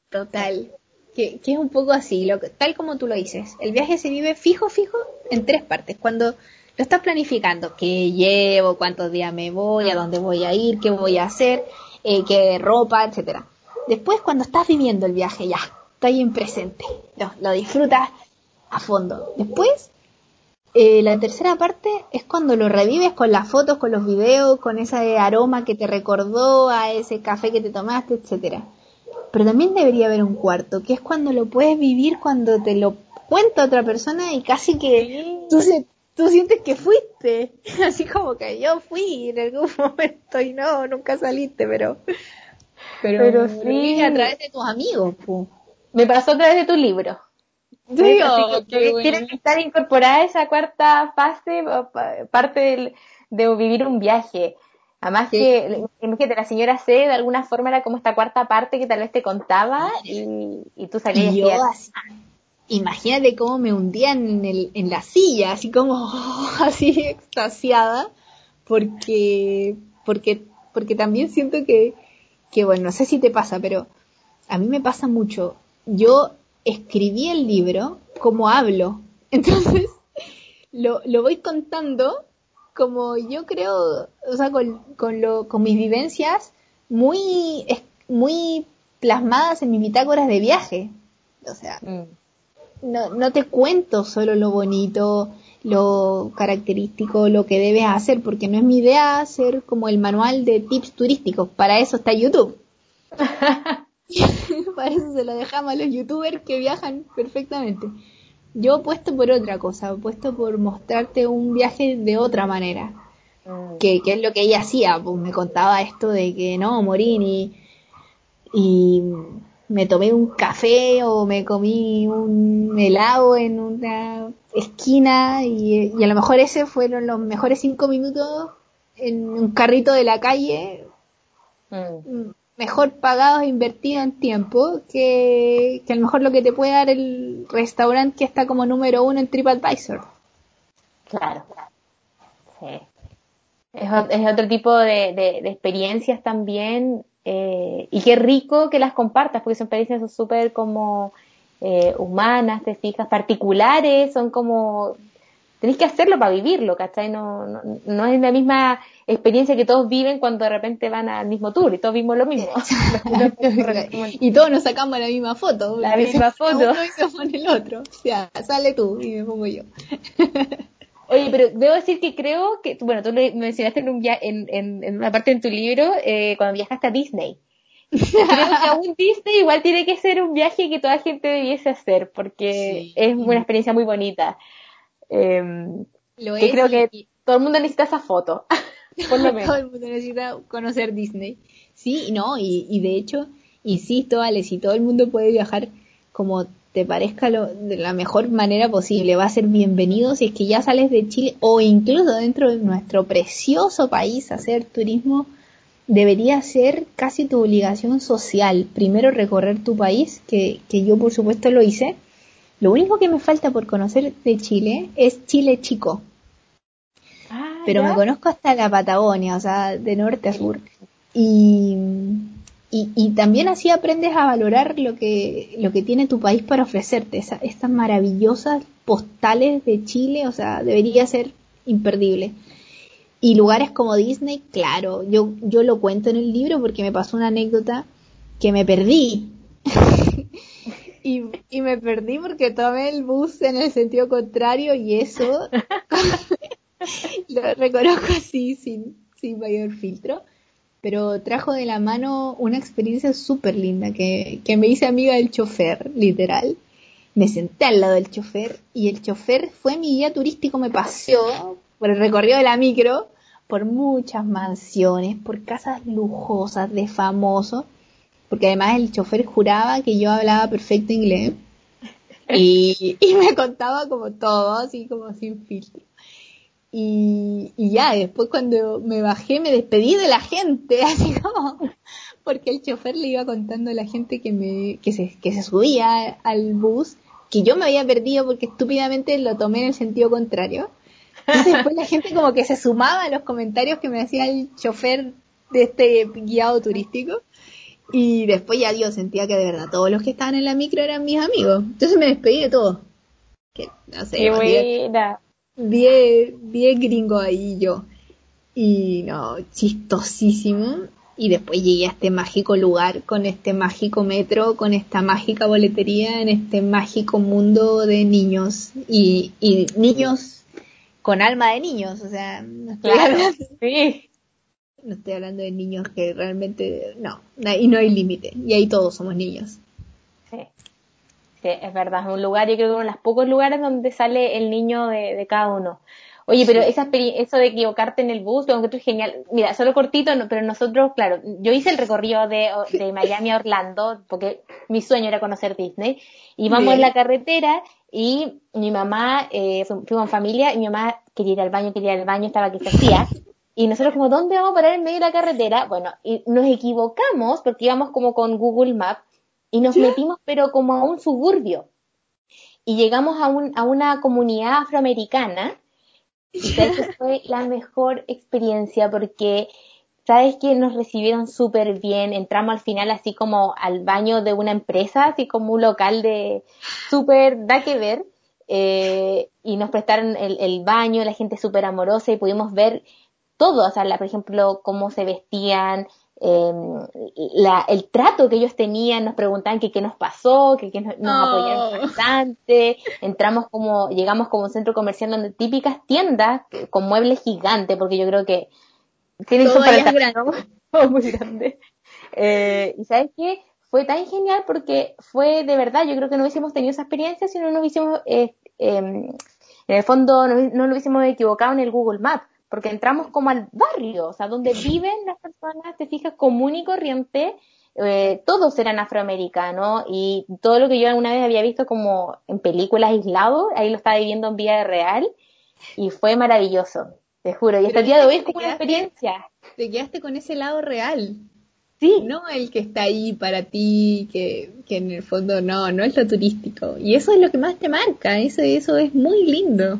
Total que, es un poco así, lo, tal como tú lo dices. El viaje se vive fijo, fijo en tres partes. Cuando lo estás planificando, qué llevo, cuántos días me voy, a dónde voy a ir, qué voy a hacer, eh, qué ropa, etcétera. Después, cuando estás viviendo el viaje, ya, está ahí en presente, lo, lo disfrutas a fondo. Después, Eh, la tercera parte es cuando lo revives con las fotos, con los videos, con ese aroma que te recordó a ese café que te tomaste, etcétera. Pero también debería haber un cuarto, que es cuando lo puedes vivir cuando te lo cuenta otra persona y casi que tú, tú sientes que fuiste, así como que yo fui en algún momento y no, nunca saliste, pero pero, sí a través de tus amigos. Me pasó a través de tu libro. Tiene que estar incorporada esa cuarta fase, parte de vivir un viaje. Además que, imagínate, la señora C de alguna forma era como esta cuarta parte que tal vez te contaba y, tú salías y yo así, Imagínate cómo me hundía en, el, en la silla, así como así extasiada, porque, porque, porque también siento que, que, bueno, no sé si te pasa, pero a mí me pasa mucho. Yo escribí el libro como hablo. Entonces, lo, lo voy contando como yo creo, o sea, con, con, lo, con mis vivencias muy, muy plasmadas en mis bitácoras de viaje. O sea, mm. no, no te cuento solo lo bonito, lo característico, lo que debes hacer, porque no es mi idea hacer como el manual de tips turísticos. Para eso está YouTube. Para eso se lo dejamos a los youtubers que viajan perfectamente. Yo apuesto por otra cosa, apuesto por mostrarte un viaje de otra manera. Mm. Que, es lo que ella hacía, pues me contaba esto de que no, morí y, me tomé un café o me comí un helado en una esquina y, y a lo mejor ese fueron los mejores cinco minutos en un carrito de la calle. Mm mejor pagados e invertidos en tiempo que, que a lo mejor lo que te puede dar el restaurante que está como número uno en TripAdvisor. Claro. Sí. Es, es otro tipo de, de, experiencias también eh, y qué rico que las compartas porque son experiencias súper como eh, humanas, te fijas, particulares, son como tenéis que hacerlo para vivirlo, ¿cachai? No, no, no, es la misma experiencia que todos viven cuando de repente van al mismo tour y todos vimos lo mismo. y todos nos sacamos la misma foto. La misma foto. Uno y se pone el otro. O sea, sale tú y me pongo yo. Oye, pero debo decir que creo que, bueno, tú me mencionaste en, un en, en, en, una parte de tu libro eh, cuando viajaste a Disney. Creo que aún Disney igual tiene que ser un viaje que toda gente debiese hacer porque es una experiencia muy bonita. Eh, lo que creo que todo el mundo necesita esa foto. Por lo menos. todo el mundo necesita conocer Disney. Sí, no, y, y de hecho, insisto, Ale, si todo el mundo puede viajar como te parezca lo, de la mejor manera posible, va a ser bienvenido si es que ya sales de Chile o incluso dentro de nuestro precioso país hacer turismo debería ser casi tu obligación social. Primero recorrer tu país, que, que yo por supuesto lo hice, lo único que me falta por conocer de Chile es Chile chico. Ah, Pero me conozco hasta la Patagonia, o sea, de norte a sur. Y, y, también así aprendes a valorar lo que, lo que tiene tu país para ofrecerte. estas maravillosas postales de Chile, o sea, debería ser imperdible. Y lugares como Disney, claro, yo, yo lo cuento en el libro porque me pasó una anécdota que me perdí. y, me perdí porque tomé el bus en el sentido contrario y eso lo reconozco así sin, sin mayor filtro. Pero trajo de la mano una experiencia súper linda que, que me hice amiga del chofer, literal. Me senté al lado del chofer y el chofer fue mi guía turístico, me paseó por el recorrido de la micro, por muchas mansiones, por casas lujosas de famosos porque además el chofer juraba que yo hablaba perfecto inglés y, me contaba como todo, así como sin filtro. Y, ya, después cuando me bajé me despedí de la gente, así como, porque el chofer le iba contando a la gente que, me, que, se, que se subía al bus, que yo me había perdido porque estúpidamente lo tomé en el sentido contrario. Entonces después la gente como que se sumaba a los comentarios que me hacía el chofer de este guiado turístico. Y después ya Dios sentía que de verdad todos los que estaban en la micro eran mis amigos. Entonces me despedí de todos. Que, no sé, Qué buena. Diez, diez gringos ahí yo. Y no, chistosísimo. Y después llegué a este mágico lugar, con este mágico metro, con esta mágica boletería, en este mágico mundo de niños. Y, y niños con alma de niños, o sea, no estoy, Claro, hablando, sí. No estoy hablando de niños que realmente, no, y no hay límite, y ahí todos somos niños. Sí. Sí, es verdad, es un lugar, yo creo que uno de los pocos lugares donde sale el niño de, de cada uno. Oye, pero Sí. esa eso de equivocarte en el bus, lo encuentro genial. Mira, solo cortito, no- pero nosotros, claro, yo hice el recorrido de, de Miami a Orlando, porque mi sueño era conocer Disney. Íbamos en la carretera y mi mamá, eh, fu- fuimos en familia, y mi mamá quería ir al baño, quería ir al baño, estaba que se hacía. Y nosotros como, ¿dónde vamos a parar en medio de la carretera? Bueno, y nos equivocamos porque íbamos como con Google Maps y nos metimos pero como a un suburbio. Y llegamos a, un, a una comunidad afroamericana y que fue la mejor experiencia porque sabes que nos recibieron súper bien, entramos al final así como al baño de una empresa, así como un local de súper, da que ver, eh, y nos prestaron el, el baño, la gente súper amorosa y pudimos ver todo, o sea, la- por ejemplo, cómo se vestían, eh, la- el trato que ellos tenían, nos preguntaban que qué nos pasó, que, qué nos, nos Oh. apoyaron bastante, entramos como, llegamos como un centro comercial donde típicas tiendas que- con muebles gigantes, porque yo creo que tienen Todo que es todo muy grande. Eh, y sabes qué, fue tan genial porque fue de verdad, yo creo que no hubiésemos tenido esa experiencia si no nos hubiésemos, eh, eh, en el fondo, no, no lo hubiésemos equivocado en el Google Maps, porque entramos como al barrio, o sea, donde viven las personas, te fijas, común y corriente, eh, todos eran afroamericanos y todo lo que yo alguna vez había visto como en películas aislados, ahí lo estaba viviendo en vida real y fue maravilloso, te juro, y hasta el día de hoy es como una experiencia. Te quedaste con ese lado real, Sí, no el que está ahí para ti, que, que en el fondo no, no es lo turístico. Y eso es lo que más te marca, eso, eso es muy lindo.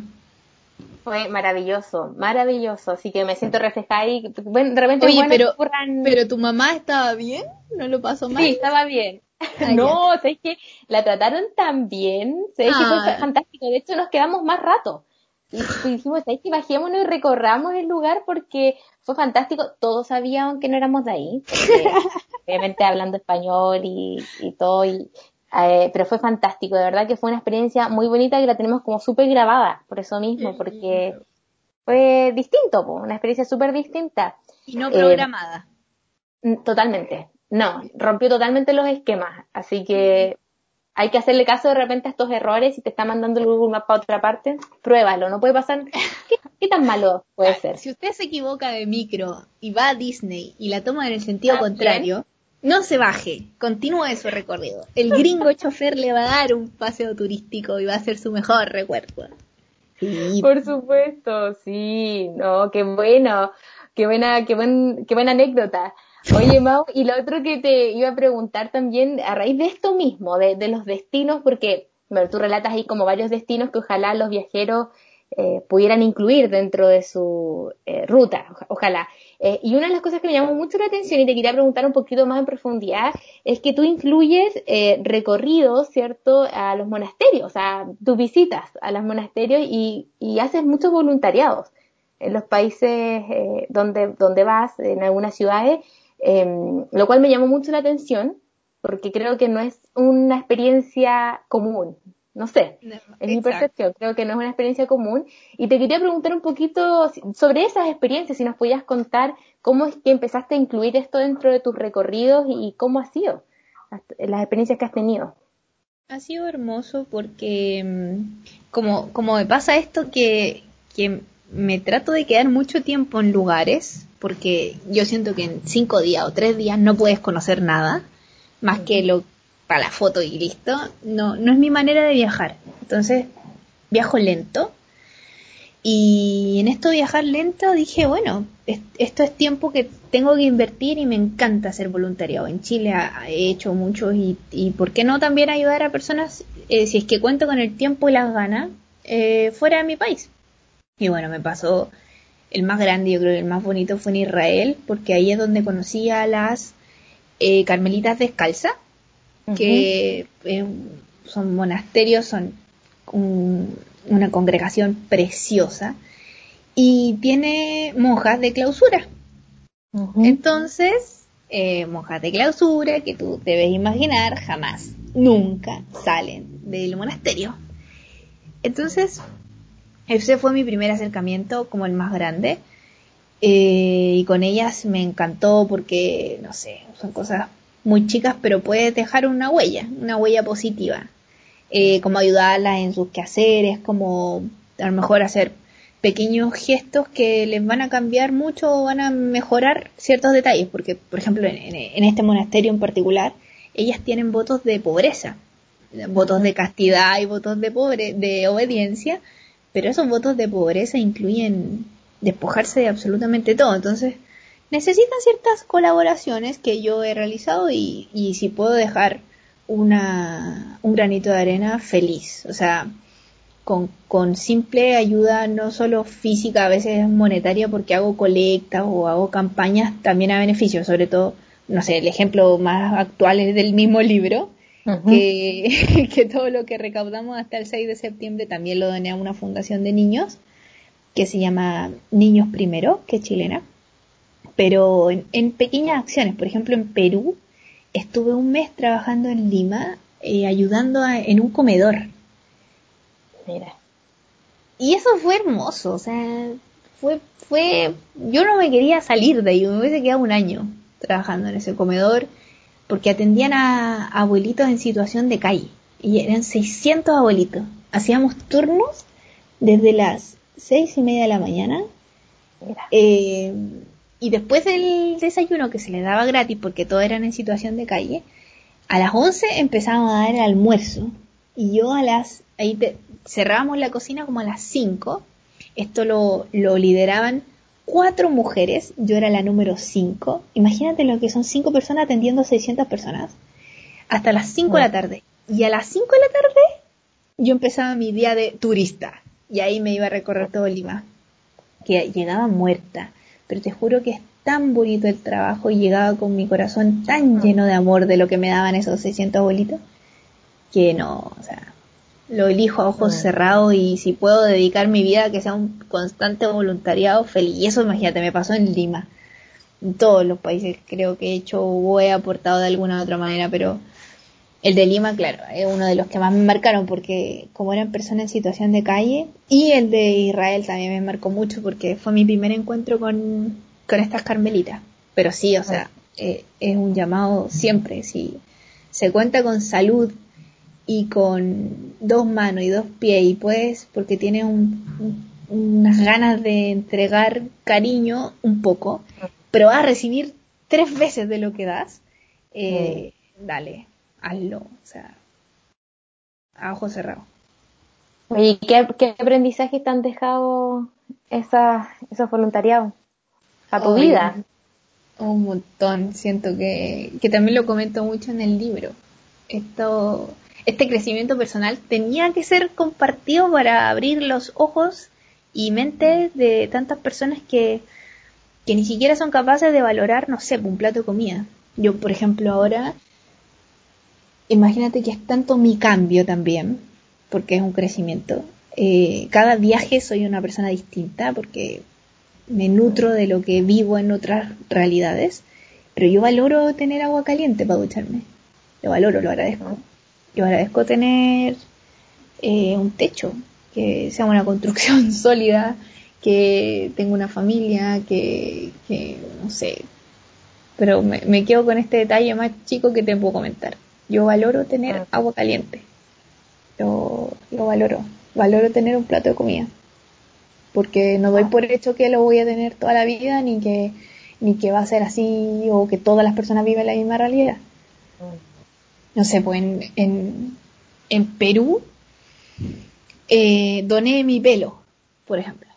Fue maravilloso, maravilloso. Así que me siento reflejada y, bueno, de repente Oye, es bueno pero- que ocurran- Pero tu mamá estaba bien, no lo pasó mal. Sí, estaba bien. Ah, no, ¿sabes que La trataron tan bien, ¿sabes que fue Ah. fantástico? De hecho, nos quedamos más rato. Y y dijimos, ¿sabes que Bajémonos y recorramos el lugar porque fue fantástico. Todos sabían que no éramos de ahí, porque obviamente hablando español y, y todo, y, eh, pero fue fantástico, de verdad que fue una experiencia muy bonita que la tenemos como súper grabada, por eso mismo, porque fue distinto, po, una experiencia súper distinta. Y no Eh, programada. Mm, Totalmente. No, rompió totalmente los esquemas. Así que hay que hacerle caso de repente a estos errores. Si te está mandando el Google Maps para otra parte, pruébalo. No puede pasar. ¿Qué, qué tan malo puede ser? Si usted se equivoca de micro y va a Disney y la toma en el sentido contrario, no se baje, continúe su recorrido. El gringo chofer le va a dar un paseo turístico y va a ser su mejor recuerdo. Sí, Por supuesto, sí. No, qué bueno. Qué buena, qué buen, qué buena anécdota. Oye, Mau, y lo otro que te iba a preguntar también, a raíz de esto mismo, de, de los destinos, porque, bueno, tú relatas ahí como varios destinos que ojalá los viajeros eh, pudieran incluir dentro de su eh, ruta, oja- ojalá. Eh, y una de las cosas que me llamó mucho la atención y te quería preguntar un poquito más en profundidad es que tú incluyes eh, recorridos, ¿cierto?, a los monasterios, o sea, visitas a los monasterios y, y haces muchos voluntariados en los países eh, donde, donde vas, en algunas ciudades, eh, lo cual me llamó mucho la atención porque creo que no es una experiencia común. No sé, No, es mi percepción, creo que no es una experiencia común. Y te quería preguntar un poquito sobre esas experiencias, si nos podías contar cómo es que empezaste a incluir esto dentro de tus recorridos y cómo ha sido las experiencias que has tenido. Ha sido hermoso porque mm, como, como me pasa esto que, que me trato de quedar mucho tiempo en lugares, porque yo siento que en cinco días o tres días no puedes conocer nada, más que lo para la foto y listo. No, no es mi manera de viajar. Entonces, viajo lento. Y en esto viajar lento dije, bueno, es- esto es tiempo que tengo que invertir y me encanta hacer voluntariado. En Chile he hecho muchos y, y ¿por qué no también ayudar a personas, eh, si es que cuento con el tiempo y las ganas, eh, fuera de mi país? Y bueno, me pasó el más grande, yo creo que el más bonito fue en Israel, porque ahí es donde conocí a las eh, carmelitas descalzas, que eh, son monasterios, son un- una congregación preciosa y tiene monjas de clausura. Entonces, eh, monjas de clausura que tú debes imaginar jamás, nunca salen del monasterio. Entonces, Ese fue mi primer acercamiento como el más grande. Eh, y con ellas me encantó porque, no sé, son cosas muy chicas, pero puedes dejar una huella, una huella positiva. Eh, como ayudarlas en sus quehaceres, como a lo mejor hacer pequeños gestos que les van a cambiar mucho o van a mejorar ciertos detalles, porque por ejemplo en, este monasterio en particular, ellas tienen votos de pobreza, votos de castidad y votos de pobre, de obediencia, pero esos votos de pobreza incluyen despojarse de absolutamente todo, entonces necesitan ciertas colaboraciones que yo he realizado y, y si puedo dejar una, un granito de arena feliz, o sea, con, simple ayuda no solo física, a veces monetaria porque hago colectas o hago campañas también a beneficio, sobre todo, no sé, el ejemplo más actual es del mismo libro, que, que, todo lo que recaudamos hasta el 6 de septiembre también lo doné a una fundación de niños que se llama Niños Primero, que es chilena, pero en, pequeñas acciones, por ejemplo en Perú, estuve un mes trabajando en Lima eh, ayudando en un comedor. Y eso fue hermoso, o sea, fue, fue, yo no me quería salir de ahí, me hubiese quedado un año trabajando en ese comedor, porque atendían a abuelitos en situación de calle, y eran 600 abuelitos. Hacíamos turnos desde las seis y media de la mañana, eh, y después del desayuno que se les daba gratis, porque todos eran en situación de calle, a las 11 empezábamos a dar el almuerzo, y yo a las, ahí te, cerrábamos la cocina como a las 5. Esto lo, lo lideraban cuatro mujeres, yo era la número 5. Imagínate lo que son cinco personas atendiendo a 600 personas. Hasta las 5 de la tarde. Y a las 5 de la tarde yo empezaba mi día de turista. Y ahí me iba a recorrer todo Lima. Que llegaba muerta. Pero te juro que es tan bonito el trabajo y llegaba con mi corazón tan lleno de amor de lo que me daban esos 600 abuelitos. Que no, o sea, lo elijo a ojos cerrados y si puedo dedicar mi vida a que sea un constante voluntariado, feliz. Y eso, imagínate, me pasó en Lima. En todos los países creo que he hecho o he aportado de alguna u otra manera, pero el de Lima, claro, es uno de los que más me marcaron porque como eran personas en situación de calle y el de Israel también me marcó mucho porque fue mi primer encuentro con, con estas carmelitas. Pero sí, o sea, eh, es un llamado siempre, si se cuenta con salud, y con dos manos y dos pies y pues porque tiene unas ganas de entregar cariño un poco, pero vas a recibir tres veces de lo que das, eh, dale, hazlo, o sea, a ojos cerrados. ¿Y qué, qué aprendizaje te han dejado esa, esos voluntariados a tu vida? Un montón, siento que, que también lo comento mucho en el libro. Esto este crecimiento personal tenía que ser compartido para abrir los ojos y mentes de tantas personas que, que ni siquiera son capaces de valorar, no sé, un plato de comida. Yo, por ejemplo, ahora, imagínate que es tanto mi cambio también, porque es un crecimiento. Eh, cada viaje soy una persona distinta porque me nutro de lo que vivo en otras realidades, pero yo valoro tener agua caliente para ducharme. Lo valoro, lo agradezco. Yo agradezco tener eh, un techo, que sea una construcción sólida, que tenga una familia, que, no sé. Pero me, quedo con este detalle más chico que te puedo comentar. Yo valoro tener ah. agua caliente. Lo, lo valoro. Valoro tener un plato de comida. Porque no doy ah. por hecho que lo voy a tener toda la vida, ni que, ni que va a ser así, o que todas las personas viven la misma realidad. No sé, pues en, en, Perú eh, doné mi pelo, por ejemplo.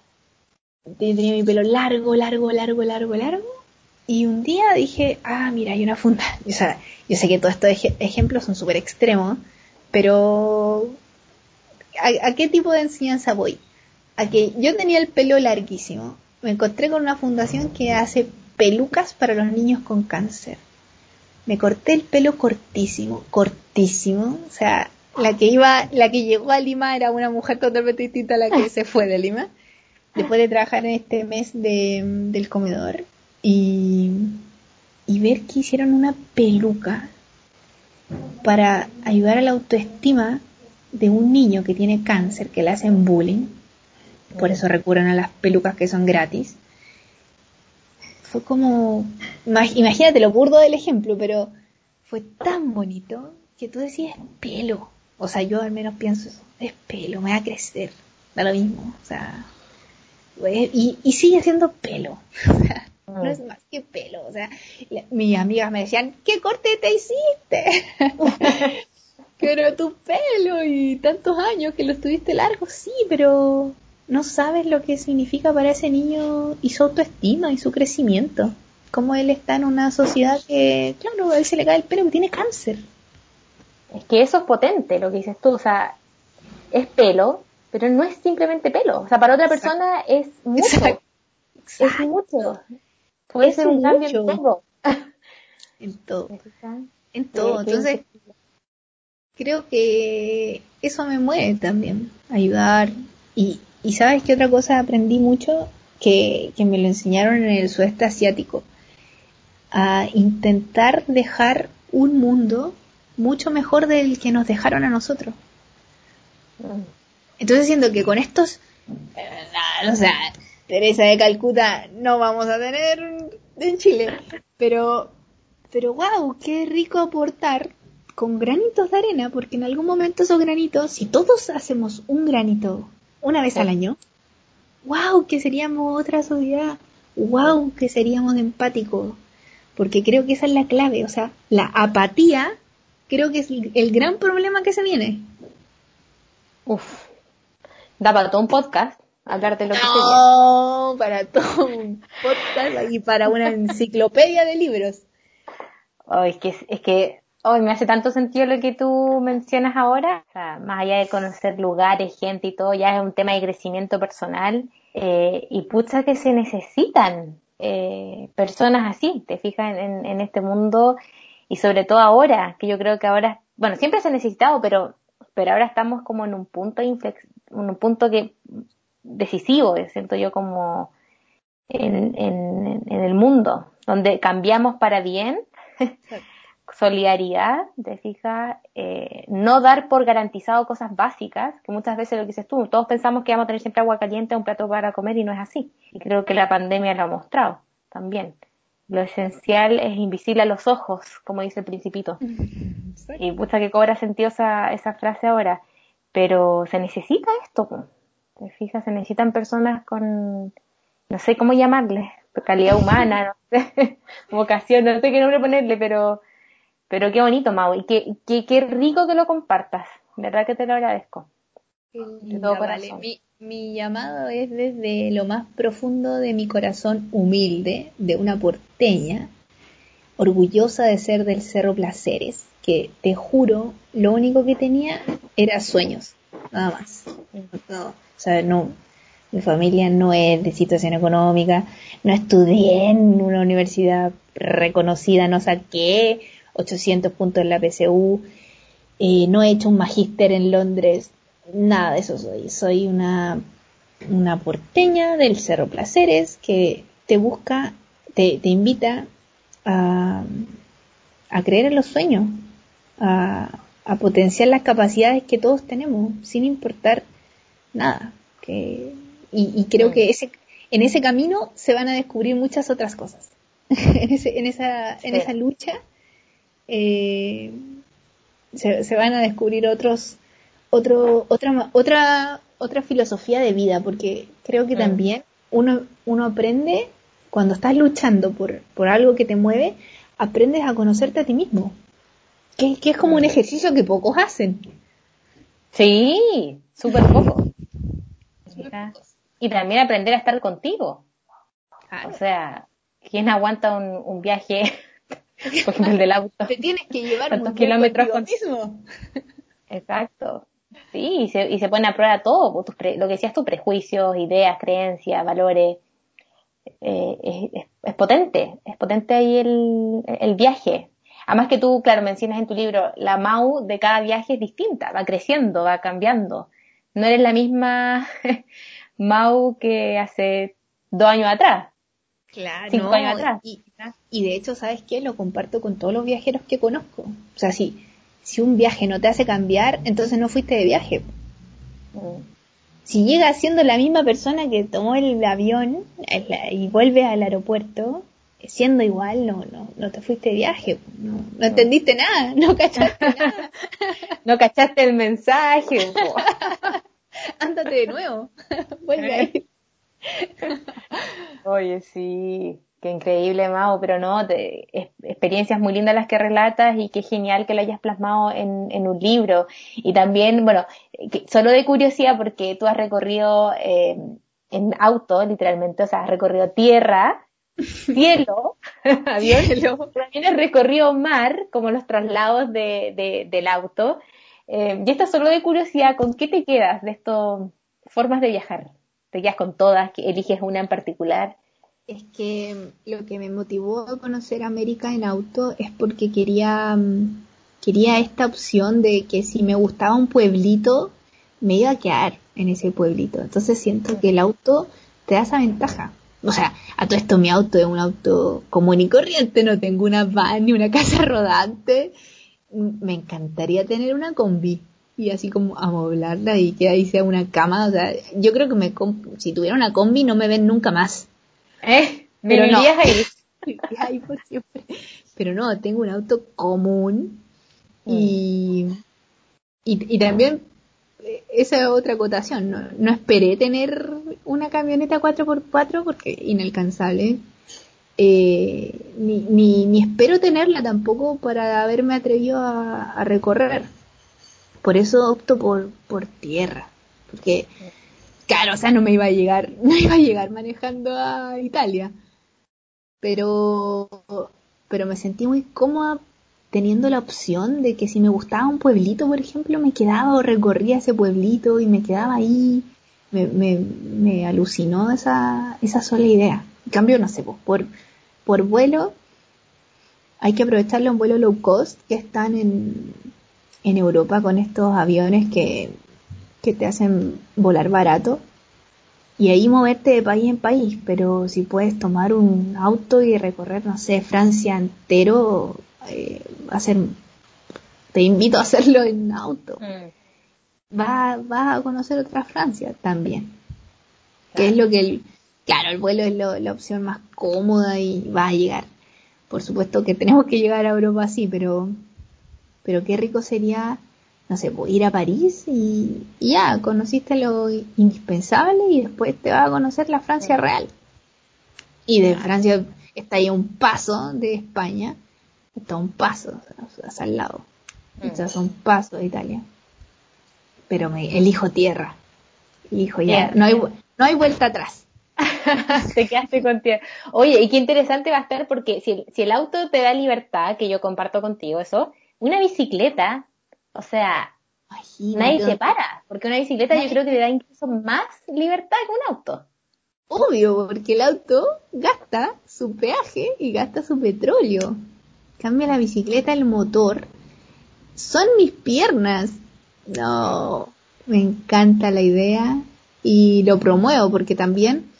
Tenía mi pelo largo, largo, largo, largo, largo. Y un día dije, ah, mira, hay una funda. O sea, yo sé que todos estos ejemplos son súper extremos, pero ¿a, qué tipo de enseñanza voy? A que yo tenía el pelo larguísimo. Me encontré con una fundación que hace pelucas para los niños con cáncer me corté el pelo cortísimo, cortísimo, o sea, la que iba, la que llegó a Lima era una mujer totalmente distinta a la que se fue de Lima, después de trabajar en este mes de, del comedor y, y ver que hicieron una peluca para ayudar a la autoestima de un niño que tiene cáncer, que le hacen bullying, por eso recurren a las pelucas que son gratis. Fue como, imagínate lo burdo del ejemplo, pero fue tan bonito que tú decías pelo. O sea, yo al menos pienso es pelo, me va a crecer, da lo mismo. O sea, y, y sigue siendo pelo. no es más que pelo. O sea, mis amigas me decían, ¿qué corte te hiciste? pero tu pelo y tantos años que lo estuviste largo, sí, pero no sabes lo que significa para ese niño y su autoestima y su crecimiento. Como él está en una sociedad que, claro, a él se le cae el pelo que tiene cáncer. Es que eso es potente, lo que dices tú, o sea, es pelo, pero no es simplemente pelo. O sea, para otra persona es mucho. Es mucho. Puede ser un cambio en todo. en todo. En todo. Entonces, creo que eso me mueve también, ayudar. Y, y sabes qué otra cosa aprendí mucho que, que me lo enseñaron en el sudeste asiático. A intentar dejar un mundo mucho mejor del que nos dejaron a nosotros. Mm. Entonces siento que con estos, eh, o sea, Teresa de Calcuta no vamos a tener en Chile, pero, pero wow, qué rico aportar con granitos de arena, porque en algún momento esos granitos, si todos hacemos un granito una vez al año, wow, que seríamos otra sociedad, wow, que seríamos empáticos, porque creo que esa es la clave, o sea, la apatía creo que es el gran problema que se viene. Uf, da para todo un podcast lo que No, para todo un podcast y para una enciclopedia de libros. Oh, es que, es que hoy me hace tanto sentido lo que tú mencionas ahora, o sea, más allá de conocer lugares, gente y todo, ya es un tema de crecimiento personal eh, y pucha que se necesitan eh, personas así, te fijas en, en, este mundo y sobre todo ahora, que yo creo que ahora, bueno, siempre se ha necesitado, pero, pero ahora estamos como en un punto de un punto que decisivo, siento yo como en, en, en el mundo, donde cambiamos para bien solidaridad, te fijas, eh, no dar por garantizado cosas básicas, que muchas veces lo que dices tú, todos pensamos que vamos a tener siempre agua caliente, un plato para comer y no es así. Y creo que la pandemia lo ha mostrado también. Lo esencial es invisible a los ojos, como dice el principito. Y pucha que cobra sentido esa, esa frase ahora. Pero se necesita esto, te fijas, se necesitan personas con, no sé cómo llamarles, calidad humana, no sé, vocación, no sé qué nombre ponerle, pero pero qué bonito, Mau, y qué, qué, qué rico que lo compartas. De verdad que te lo agradezco. mi, mi llamado es desde lo más profundo de mi corazón humilde, de una porteña, orgullosa de ser del Cerro Placeres, que te juro, lo único que tenía era sueños, nada más. No, o sea, no, mi familia no es de situación económica, no estudié en una universidad reconocida, no saqué 800 puntos en la PSU, eh, no he hecho un magíster en Londres, nada de eso soy. Soy una, una porteña del Cerro Placeres que te busca, te, te invita a, a creer en los sueños, a, a potenciar las capacidades que todos tenemos, sin importar nada. Que, y, y creo que ese, en ese camino se van a descubrir muchas otras cosas. en, ese, en, esa, en esa lucha eh, se, van a descubrir otros, otro, otra, otra, otra filosofía de vida, porque creo que también uno, uno aprende, cuando estás luchando por, por algo que te mueve, aprendes a conocerte a ti mismo, que, que es como un ejercicio que pocos hacen. Sí, súper poco. Y también aprender a estar contigo. O sea, ¿quién aguanta un, un viaje por ejemplo, el del auto. Te tienes que llevar muchos kilómetros con... mismo. Exacto. Sí, y se, y se pone a prueba todo, pues, tus lo que decías tú, prejuicios, ideas, creencias, valores. Eh, es, es, potente, es potente ahí el, el viaje. Además que tú, claro, mencionas en tu libro, la MAU de cada viaje es distinta, va creciendo, va cambiando. No eres la misma MAU que hace dos años atrás. Claro, cinco años atrás. Y de hecho, ¿sabes qué? Lo comparto con todos los viajeros que conozco. O sea, si, si un viaje no te hace cambiar, entonces no fuiste de viaje. si llega siendo la misma persona que tomó el avión y vuelve al aeropuerto, siendo igual, no, no, no te fuiste de viaje, no, no entendiste nada, no cachaste nada. no cachaste el mensaje. Ándate de nuevo, vuelve ahí. Oye, sí, qué increíble, Mao, pero no, experiencias muy lindas las que relatas y qué genial que lo hayas plasmado en, en un libro. Y también, bueno, solo de curiosidad, porque tú has recorrido eh, en auto, literalmente, o sea, has recorrido tierra, cielo, avión, también has recorrido mar, como los traslados de, del auto. Eh, y esto solo de curiosidad, ¿con qué te quedas de estas formas de viajar? ¿Te quedas con todas? ¿Eliges una en particular? Es que lo que me motivó a conocer América en auto es porque quería, mm, quería esta opción de que si me gustaba un pueblito, me iba a quedar en ese pueblito. Entonces siento que el auto te da esa ventaja. O sea, a todo esto mi auto es un auto común y corriente, no tengo una van ni una casa rodante. Me encantaría tener una combi y así como amoblarla y que ahí sea una cama. O sea, yo creo que me si tuviera una combi no me ven nunca más. ¿Eh? Pero no. ahí por siempre. Pero no, tengo un auto común y, y, y también esa es otra acotación. No, no, esperé tener una camioneta 4x4 porque inalcanzable. Eh, ni, ni, ni, espero tenerla tampoco para haberme atrevido a, recorrer. Por eso opto por, por tierra. Porque claro, o sea, no me iba a llegar, no iba a llegar manejando a Italia. Pero, pero me sentí muy cómoda teniendo la opción de que si me gustaba un pueblito, por ejemplo, me quedaba o recorría ese pueblito y me quedaba ahí. Me, me, me alucinó esa, esa sola idea. En cambio, no sé, pues, por, por vuelo, hay que aprovecharlo un vuelo low cost que están en, en Europa con estos aviones que que te hacen volar barato y ahí moverte de país en país, pero si puedes tomar un auto y recorrer, no sé, Francia entero, eh, hacer, te invito a hacerlo en auto. Mm. Vas, a conocer otra Francia también, que es lo que, el, claro, el vuelo es la opción más cómoda y va a llegar. Por supuesto que tenemos que llegar a Europa así, pero, pero qué rico sería no sé, pues, ir a París y, ya, conociste lo indispensable y después te vas a conocer la Francia real. Y de Francia está ahí a un paso de España, está un paso, sea, al lado. Mm. Estás a un paso de Italia. Pero me elijo tierra. Elijo ya. No hay, no hay vuelta atrás. te quedaste con tierra. Oye, y qué interesante va a estar porque si si el auto te da libertad, que yo comparto contigo eso, una bicicleta o sea, nadie se para, porque una bicicleta yo creo que te da incluso más libertad que un auto. Obvio, porque el auto gasta su peaje y gasta su petróleo. Cambia la bicicleta, el motor. Son mis piernas. No, me encanta la idea y lo promuevo porque también,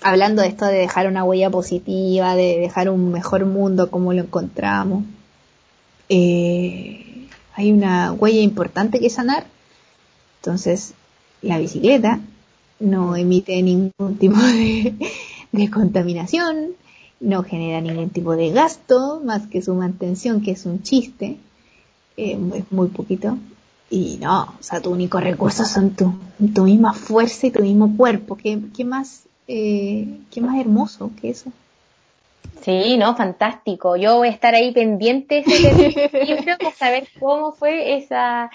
hablando de esto de dejar una huella positiva, de dejar un mejor mundo como lo encontramos, eh, hay una huella importante que sanar. Entonces, la bicicleta no emite ningún tipo de, contaminación, no genera ningún tipo de gasto, más que su mantención, que es un chiste, eh, es muy poquito. Y no, o sea, tu único recurso son tu, tu misma fuerza y tu mismo cuerpo. ¿Qué, qué más, eh, qué más hermoso que eso? Sí, no, fantástico. Yo voy a estar ahí pendiente de libro para saber cómo fue esa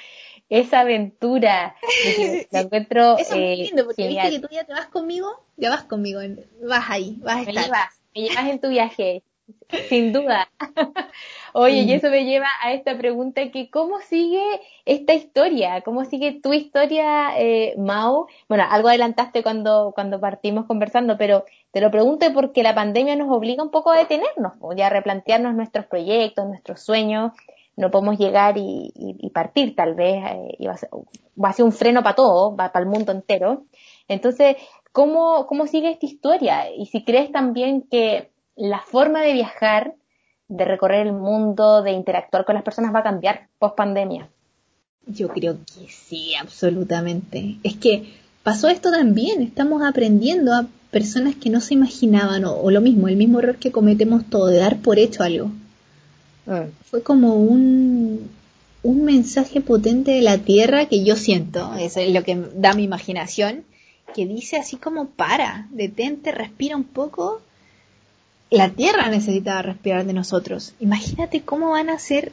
esa aventura. La encuentro Eso es eh, lindo porque viste que tú ya te vas conmigo, ya vas conmigo, vas ahí, vas a estar. Me llevas en tu viaje, sin duda. Oye, y eso me lleva a esta pregunta que ¿cómo sigue esta historia? ¿Cómo sigue tu historia, eh, Mau? Bueno, algo adelantaste cuando, cuando partimos conversando, pero te lo pregunto porque la pandemia nos obliga un poco a detenernos, o ya a replantearnos nuestros proyectos, nuestros sueños. No podemos llegar y, partir tal vez, eh, y va, a ser, va a ser un freno para todo, va para el mundo entero. Entonces, ¿cómo, ¿cómo sigue esta historia? Y si crees también que la forma de viajar de recorrer el mundo, de interactuar con las personas va a cambiar post pandemia? Yo creo que sí, absolutamente. Es que pasó esto también, estamos aprendiendo a personas que no se imaginaban, o, lo mismo, el mismo error que cometemos todos, de dar por hecho algo. Ah. Fue como un, un mensaje potente de la tierra que yo siento, eso es lo que da mi imaginación, que dice así como para, detente, respira un poco. La tierra necesitaba respirar de nosotros. Imagínate cómo van a ser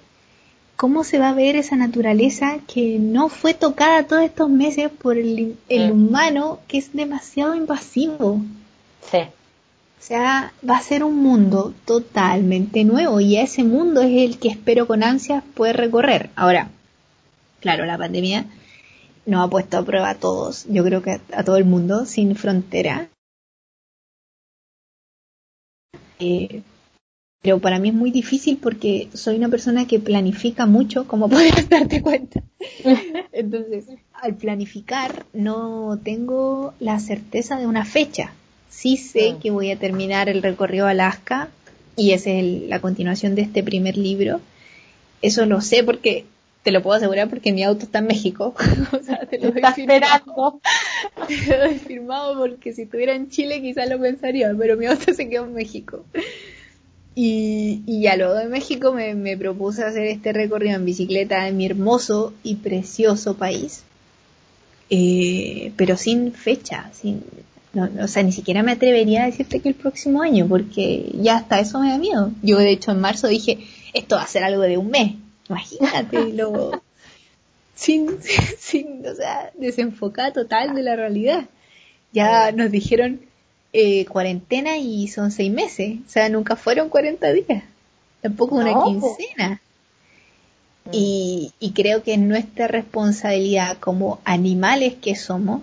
cómo se va a ver esa naturaleza que no fue tocada todos estos meses por el, mm. humano que es demasiado invasivo. Sí. O sea, va a ser un mundo totalmente nuevo y ese mundo es el que espero con ansias poder recorrer. Ahora, claro, la pandemia nos ha puesto a prueba a todos, yo creo que a, todo el mundo, sin frontera. Eh, pero para mí es muy difícil porque soy una persona que planifica mucho, como puedes darte cuenta. Entonces, al planificar no tengo la certeza de una fecha. Sí sé que voy a terminar el recorrido a Alaska y es la continuación de este primer libro. Eso lo sé porque te lo puedo asegurar porque mi auto está en México. o sea, te lo doy firmado. te lo doy firmado porque si estuviera en Chile quizás lo pensaría, pero mi auto se quedó en México. Y, y a lo de México me, propuse hacer este recorrido en bicicleta en mi hermoso y precioso país, eh, pero sin fecha, sin, o sea, ni siquiera me atrevería a decirte que el próximo año, porque ya hasta eso me da miedo. Yo de hecho en marzo dije, esto va a ser algo de un mes, imagínate, lo, sin, sin, o sea, desenfocada total de la realidad. Ya nos dijeron, eh, cuarentena y son seis meses. O sea, nunca fueron 40 días. Tampoco una quincena. Mm. Y, y creo que es nuestra responsabilidad como animales que somos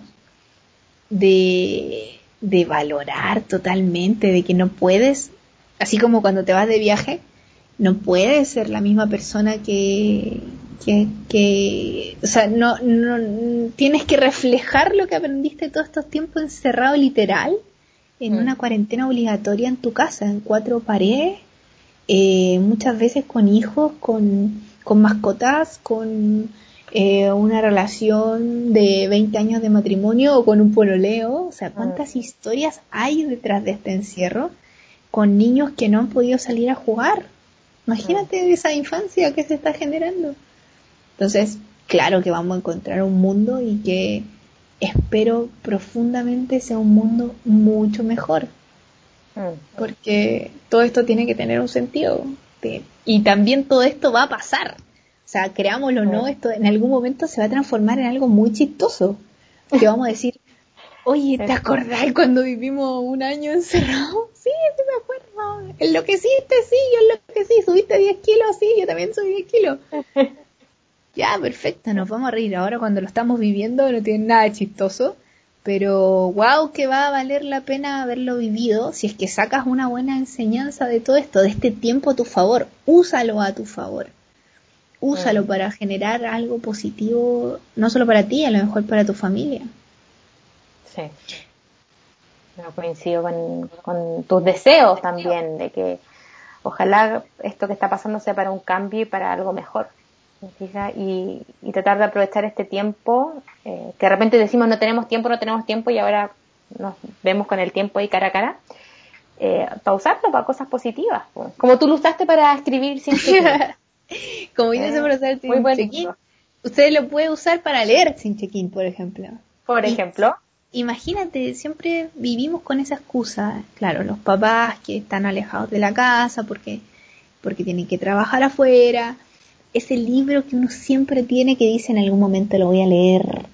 de, de valorar totalmente, de que no puedes, así como cuando te vas de viaje, no puedes ser la misma persona que, que, que, o sea, no, no, tienes que reflejar lo que aprendiste todos estos tiempos encerrado literal en mm. una cuarentena obligatoria en tu casa, en cuatro paredes, eh, muchas veces con hijos, con, con mascotas, con eh, una relación de 20 años de matrimonio o con un pololeo. O sea, ¿cuántas mm. historias hay detrás de este encierro con niños que no han podido salir a jugar? Imagínate esa infancia que se está generando. Entonces, claro que vamos a encontrar un mundo y que espero profundamente sea un mundo mucho mejor. Mm. Porque todo esto tiene que tener un sentido. y también todo esto va a pasar. O sea, creámoslo o no, mm. esto en algún momento se va a transformar en algo muy chistoso. Que vamos a decir, oye, ¿te acordás cuando vivimos un año encerrado? Sí, sí me acuerdo. Enloqueciste, sí, yo enloquecí. Subiste 10 kilos, sí, yo también subí 10 kilos. ya, perfecto, nos vamos a reír. Ahora cuando lo estamos viviendo no tiene nada de chistoso, pero wow, que va a valer la pena haberlo vivido si es que sacas una buena enseñanza de todo esto, de este tiempo a tu favor. Úsalo a tu favor. Úsalo mm. para generar algo positivo, no solo para ti, a lo mejor para tu familia. Sí. No, coincido con, con tus deseos también, de que ojalá esto que está pasando sea para un cambio y para algo mejor. Y, tratar de aprovechar este tiempo, eh, que de repente decimos no tenemos tiempo, no tenemos tiempo y ahora nos vemos con el tiempo ahí cara a cara, eh, para usarlo para cosas positivas, como tú lo usaste para escribir sin check-in. como yo eh, para usar sin check-in, usted lo puede usar para leer sin check-in, por ejemplo. Por ejemplo. Imagínate, siempre vivimos con esa excusa, claro, los papás que están alejados de la casa porque, porque tienen que trabajar afuera, ese libro que uno siempre tiene que dice en algún momento lo voy a leer,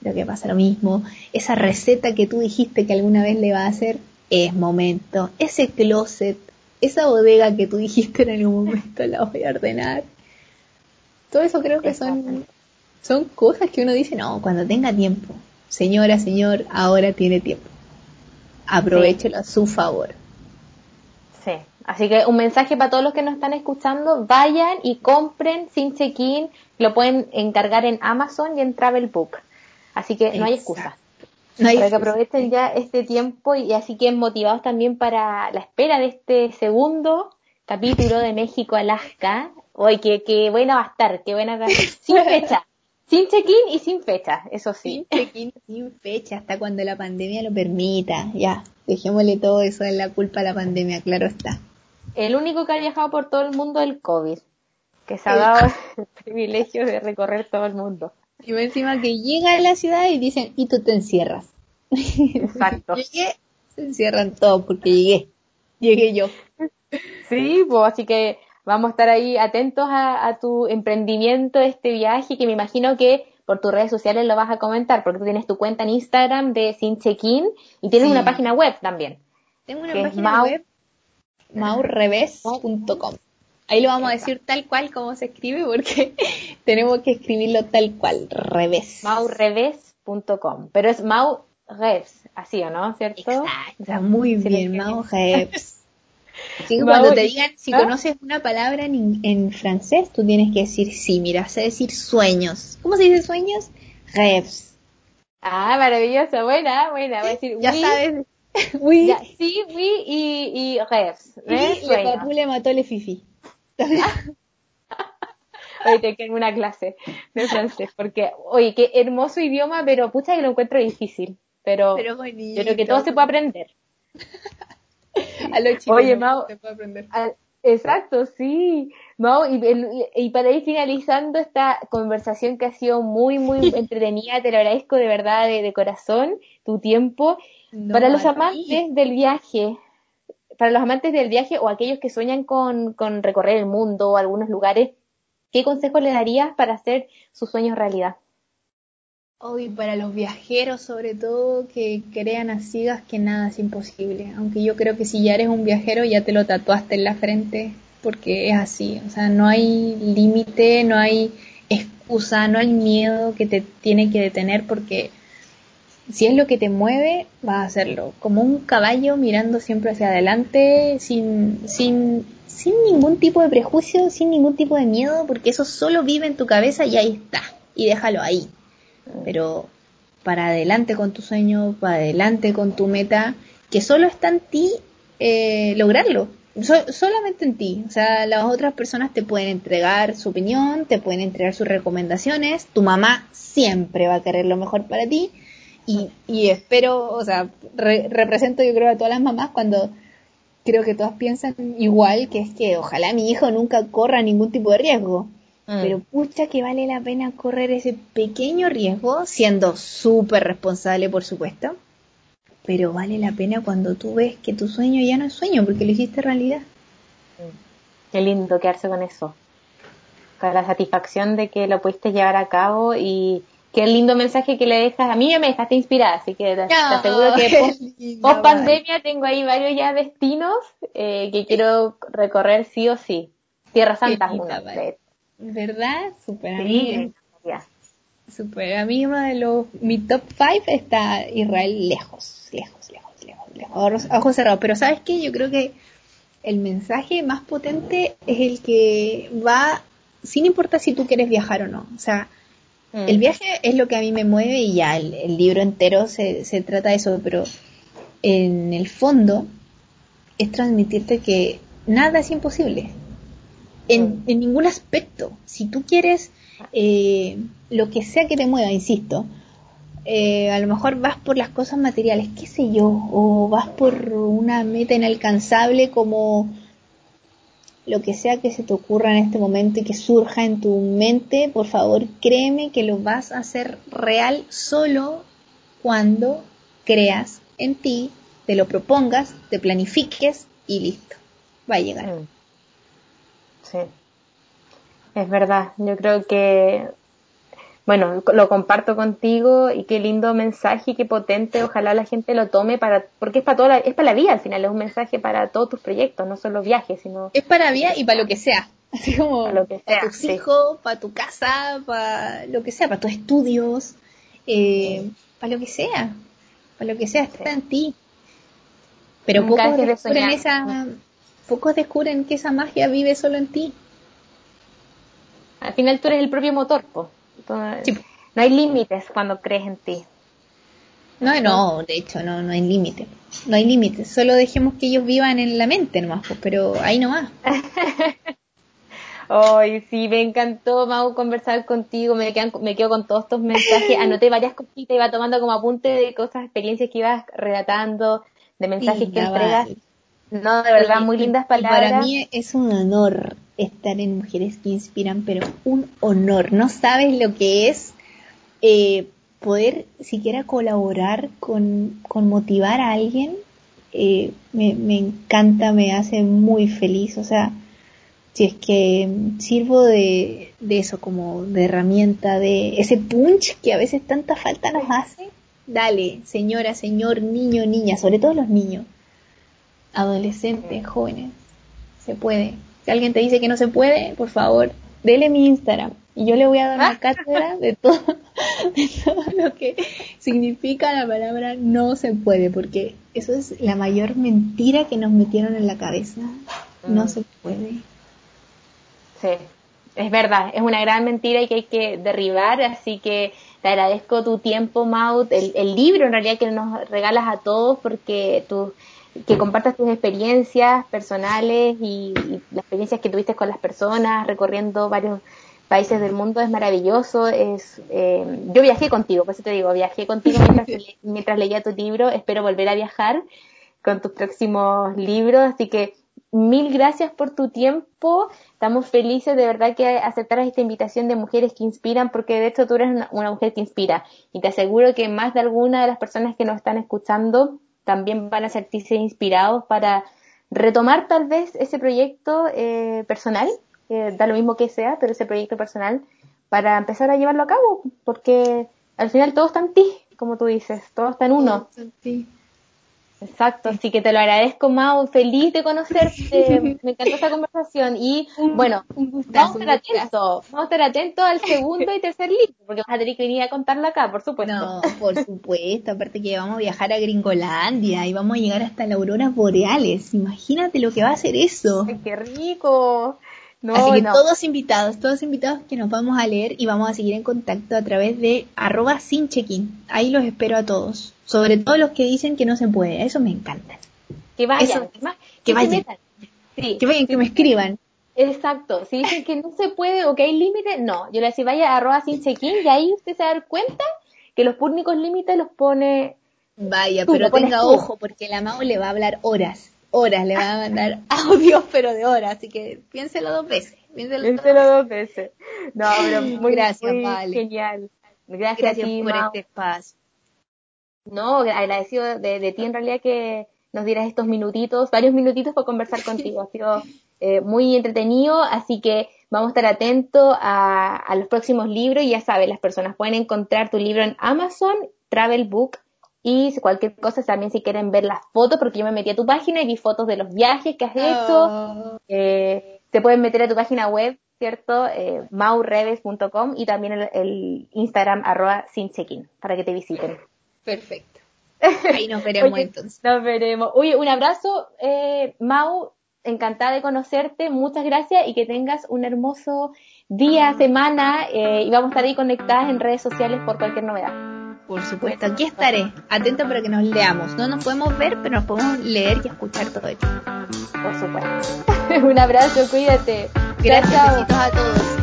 lo que pasa lo mismo, esa receta que tú dijiste que alguna vez le va a hacer, es momento, ese closet, esa bodega que tú dijiste en algún momento la voy a ordenar. Todo eso creo que son, son cosas que uno dice, no, cuando tenga tiempo. Señora, señor, ahora tiene tiempo. Aprovechelo a su favor. Sí, Así que un mensaje para todos los que nos están escuchando, vayan y compren sin check-in, lo pueden encargar en Amazon y en Travel Book. Así que no hay excusa. para que aprovechen ya este tiempo y así que motivados también para la espera de este segundo capítulo de México Alaska. Hoy que, que buena va a estar, que buena sin fecha, sin check-in y sin fecha, eso sí. Sin check-in, sin fecha, hasta cuando la pandemia lo permita. Ya, dejémosle todo eso en la culpa a la pandemia, claro está. El único que ha viajado por todo el mundo es el COVID, que se ha dado el privilegio de recorrer todo el mundo. Y encima que llega a la ciudad y dicen, y tú te encierras. Exacto. llegué, se encierran todos porque llegué. Llegué yo. Sí, pues así que vamos a estar ahí atentos a, tu emprendimiento, este viaje, que me imagino que por tus redes sociales lo vas a comentar, porque tú tienes tu cuenta en Instagram de Sin Check-in y tienes una página web también. Tengo una página web, maurreves.com. Ahí lo vamos a decir tal cual como se escribe porque tenemos que escribirlo tal cual, revés. Maurreves.com. Pero es Maurreves, así o no, ¿cierto? Exacto, muy bien, Maurreves. Así que cuando te digan si conoces una palabra en, francés, tú tienes que decir sí, mira, sé decir sueños. ¿Cómo se dice sueños? Rêves. Ah, maravilloso, buena, buena. Voy a decir, ya sabes. oui. sí, oui y, y rêves. Y le mató le fifi. Hoy te quedo una clase de francés, porque, oye, qué hermoso idioma, pero pucha que lo encuentro difícil. Pero, yo creo que todo se puede aprender. A lo Oye, Mau, se puede aprender. exacto, sí. Mau, y, y, para ir finalizando esta conversación que ha sido muy, muy entretenida, te lo agradezco de verdad, de, corazón, tu tiempo. para los amantes del viaje, para los amantes del viaje o aquellos que sueñan con, con recorrer el mundo o algunos lugares, ¿qué consejo le darías para hacer sus sueños realidad? Hoy para los viajeros sobre todo que crean a ciegas que nada es imposible, aunque yo creo que si ya eres un viajero ya te lo tatuaste en la frente porque es así, o sea, no hay límite, no hay excusa, no hay miedo que te tiene que detener porque si es lo que te mueve, vas a hacerlo. Como un caballo mirando siempre hacia adelante, sin, sin, sin ningún tipo de prejuicio, sin ningún tipo de miedo, porque eso solo vive en tu cabeza y ahí está. Y déjalo ahí. Pero para adelante con tu sueño, para adelante con tu meta, que solo está en ti eh, lograrlo. solamente en ti. O sea, las otras personas te pueden entregar su opinión, te pueden entregar sus recomendaciones. Tu mamá siempre va a querer lo mejor para ti y, y espero, o sea, represento yo creo a todas las mamás cuando creo que todas piensan igual, que es que ojalá mi hijo nunca corra ningún tipo de riesgo. Mm. Pero pucha que vale la pena correr ese pequeño riesgo, siendo súper responsable, por supuesto. Pero vale la pena cuando tú ves que tu sueño ya no es sueño, porque lo hiciste realidad. Qué lindo quedarse con eso. Con la satisfacción de que lo pudiste llevar a cabo y, Qué lindo mensaje que le dejas. A mí ya me dejaste inspirada, así que te, aseguro que post, pandemia tengo ahí varios ya destinos eh, que quiero recorrer sí o sí. Tierra Santa es una. ¿Verdad? Super sí, Super. A mí uno de los, mi top 5 está Israel lejos, lejos, lejos, lejos, lejos. Ojos cerrados. Pero ¿sabes qué? Yo creo que el mensaje más potente es el que va sin importar si tú quieres viajar o no. O sea, el mm. viaje es lo que a mí me mueve y ya el, libro entero se, se, trata de eso, pero en el fondo es transmitirte que nada es imposible. En, en ningún aspecto. Si tú quieres eh, lo que sea que te mueva, insisto, eh, a lo mejor vas por las cosas materiales, qué sé yo, o vas por una meta inalcanzable como lo que sea que se te ocurra en este momento y que surja en tu mente, por favor créeme que lo vas a hacer real solo cuando creas en ti, te lo propongas, te planifiques y listo, va a llegar. Mm. Sí, es verdad, yo creo que bueno, lo comparto contigo y qué lindo mensaje, qué potente, ojalá la gente lo tome para, porque es para toda la, es para la vida al final, es un mensaje para todos tus proyectos, no solo viajes, sino... Es para vida y para lo que sea, así como para, lo que sea, tus hijos, para tu casa, para lo que sea, para tus estudios, eh, para lo que sea, para lo que sea, está en ti. Pero pocos descubren, esa, pocos descubren que esa magia vive solo en ti. Al final tú eres el propio motor, pues. No hay límites cuando crees en ti. No, no, de hecho, no, no hay límites. No hay límites. Solo dejemos que ellos vivan en la mente nomás, pues, pero ahí no va. Ay, sí, me encantó, Mau, conversar contigo. Me, me quedo con todos estos mensajes. Anoté varias cositas, iba tomando como apunte de cosas, experiencias que ibas relatando, de mensajes que entregas. No, de verdad, muy lindas palabras. Para mí es un honor estar en Mujeres que Inspiran, pero un honor. No sabes lo que es eh, poder siquiera colaborar con, con motivar a alguien. Eh, me, me encanta, me hace muy feliz. O sea, si es que sirvo de, de, eso como de herramienta, de ese punch que a veces tanta falta nos hace, dale, señora, señor, niño, niña, sobre todo los niños, adolescentes, jóvenes, se puede. Si alguien te dice que no se puede, por favor, dele mi Instagram y yo le voy a dar una cátedra de todo, de todo lo que significa la palabra no se puede, porque eso es la mayor mentira que nos metieron en la cabeza. No mm. se puede. Sí, es verdad, es una gran mentira y que hay que derribar, así que te agradezco tu tiempo, Maud, el, el libro en realidad que nos regalas a todos porque tú que compartas tus experiencias personales y, las experiencias que tuviste con las personas recorriendo varios países del mundo es maravilloso. Es, eh, yo viajé contigo, por eso te digo, viajé contigo mientras, mientras leía tu libro. Espero volver a viajar con tus próximos libros, así que mil gracias por tu tiempo. Estamos felices de verdad que aceptaras esta invitación de mujeres que inspiran, porque de hecho tú eres una, mujer que inspira. Y te aseguro que más de alguna de las personas que nos están escuchando también van a sentirse inspirados para retomar tal vez ese proyecto eh, personal, que da lo mismo que sea, pero ese proyecto personal, para empezar a llevarlo a cabo, porque al final todo está en ti, como tú dices, todo está en uno. Exacto, así que te lo agradezco, Mau. Feliz de conocerte. Me encantó esta conversación. Y bueno, vamos a estar atentos. Vamos a estar atentos al segundo y tercer libro, porque vas a tener que venir a contarla acá, por supuesto. No, por supuesto. Aparte que vamos a viajar a Gringolandia y vamos a llegar hasta las auroras boreales. Imagínate lo que va a ser eso. ¡Qué rico! Así que todos invitados, todos invitados que nos vamos a leer y vamos a seguir en contacto a través de arroba sin check-in. Ahí los espero a todos. Sobre todo los que dicen que no se puede. Eso me encanta. Que vayan. que, vayan. Que vayan, que me escriban. Exacto. Si dicen que no se puede o que hay límites, no. Yo le decía, vaya a arroba sin check-in y ahí usted se da cuenta que los únicos límites los pone... Vaya, pero tenga ojo porque la Mau le va a hablar horas horas, le va a mandar audios, pero de horas, así que piénselo dos veces. Piénselo, dos veces. No, pero muy, gracias, vale. genial. Gracias, por este espacio. No, agradecido de, de, ti en realidad que nos dieras estos minutitos, varios minutitos para conversar contigo. Ha sido eh, muy entretenido, así que vamos a estar atentos a, a los próximos libros y ya sabes, las personas pueden encontrar tu libro en Amazon, Travel Book, y cualquier cosa también si quieren ver las fotos, porque yo me metí a tu página y vi fotos de los viajes que has hecho. Oh. Eh, te pueden meter a tu página web, ¿cierto? Eh, maureves.com y también el, Instagram arroba sin check-in para que te visiten. Perfecto. Ahí nos veremos entonces. Nos veremos. Oye, un abrazo, eh, Mau. Encantada de conocerte. Muchas gracias y que tengas un hermoso día, ah. semana. Eh, y vamos a estar ahí conectadas en redes sociales por cualquier novedad. Por supuesto, aquí estaré, atento para que nos leamos. No nos podemos ver, pero nos podemos leer y escuchar todo esto. Por supuesto. Un abrazo, cuídate. Gracias, a todos.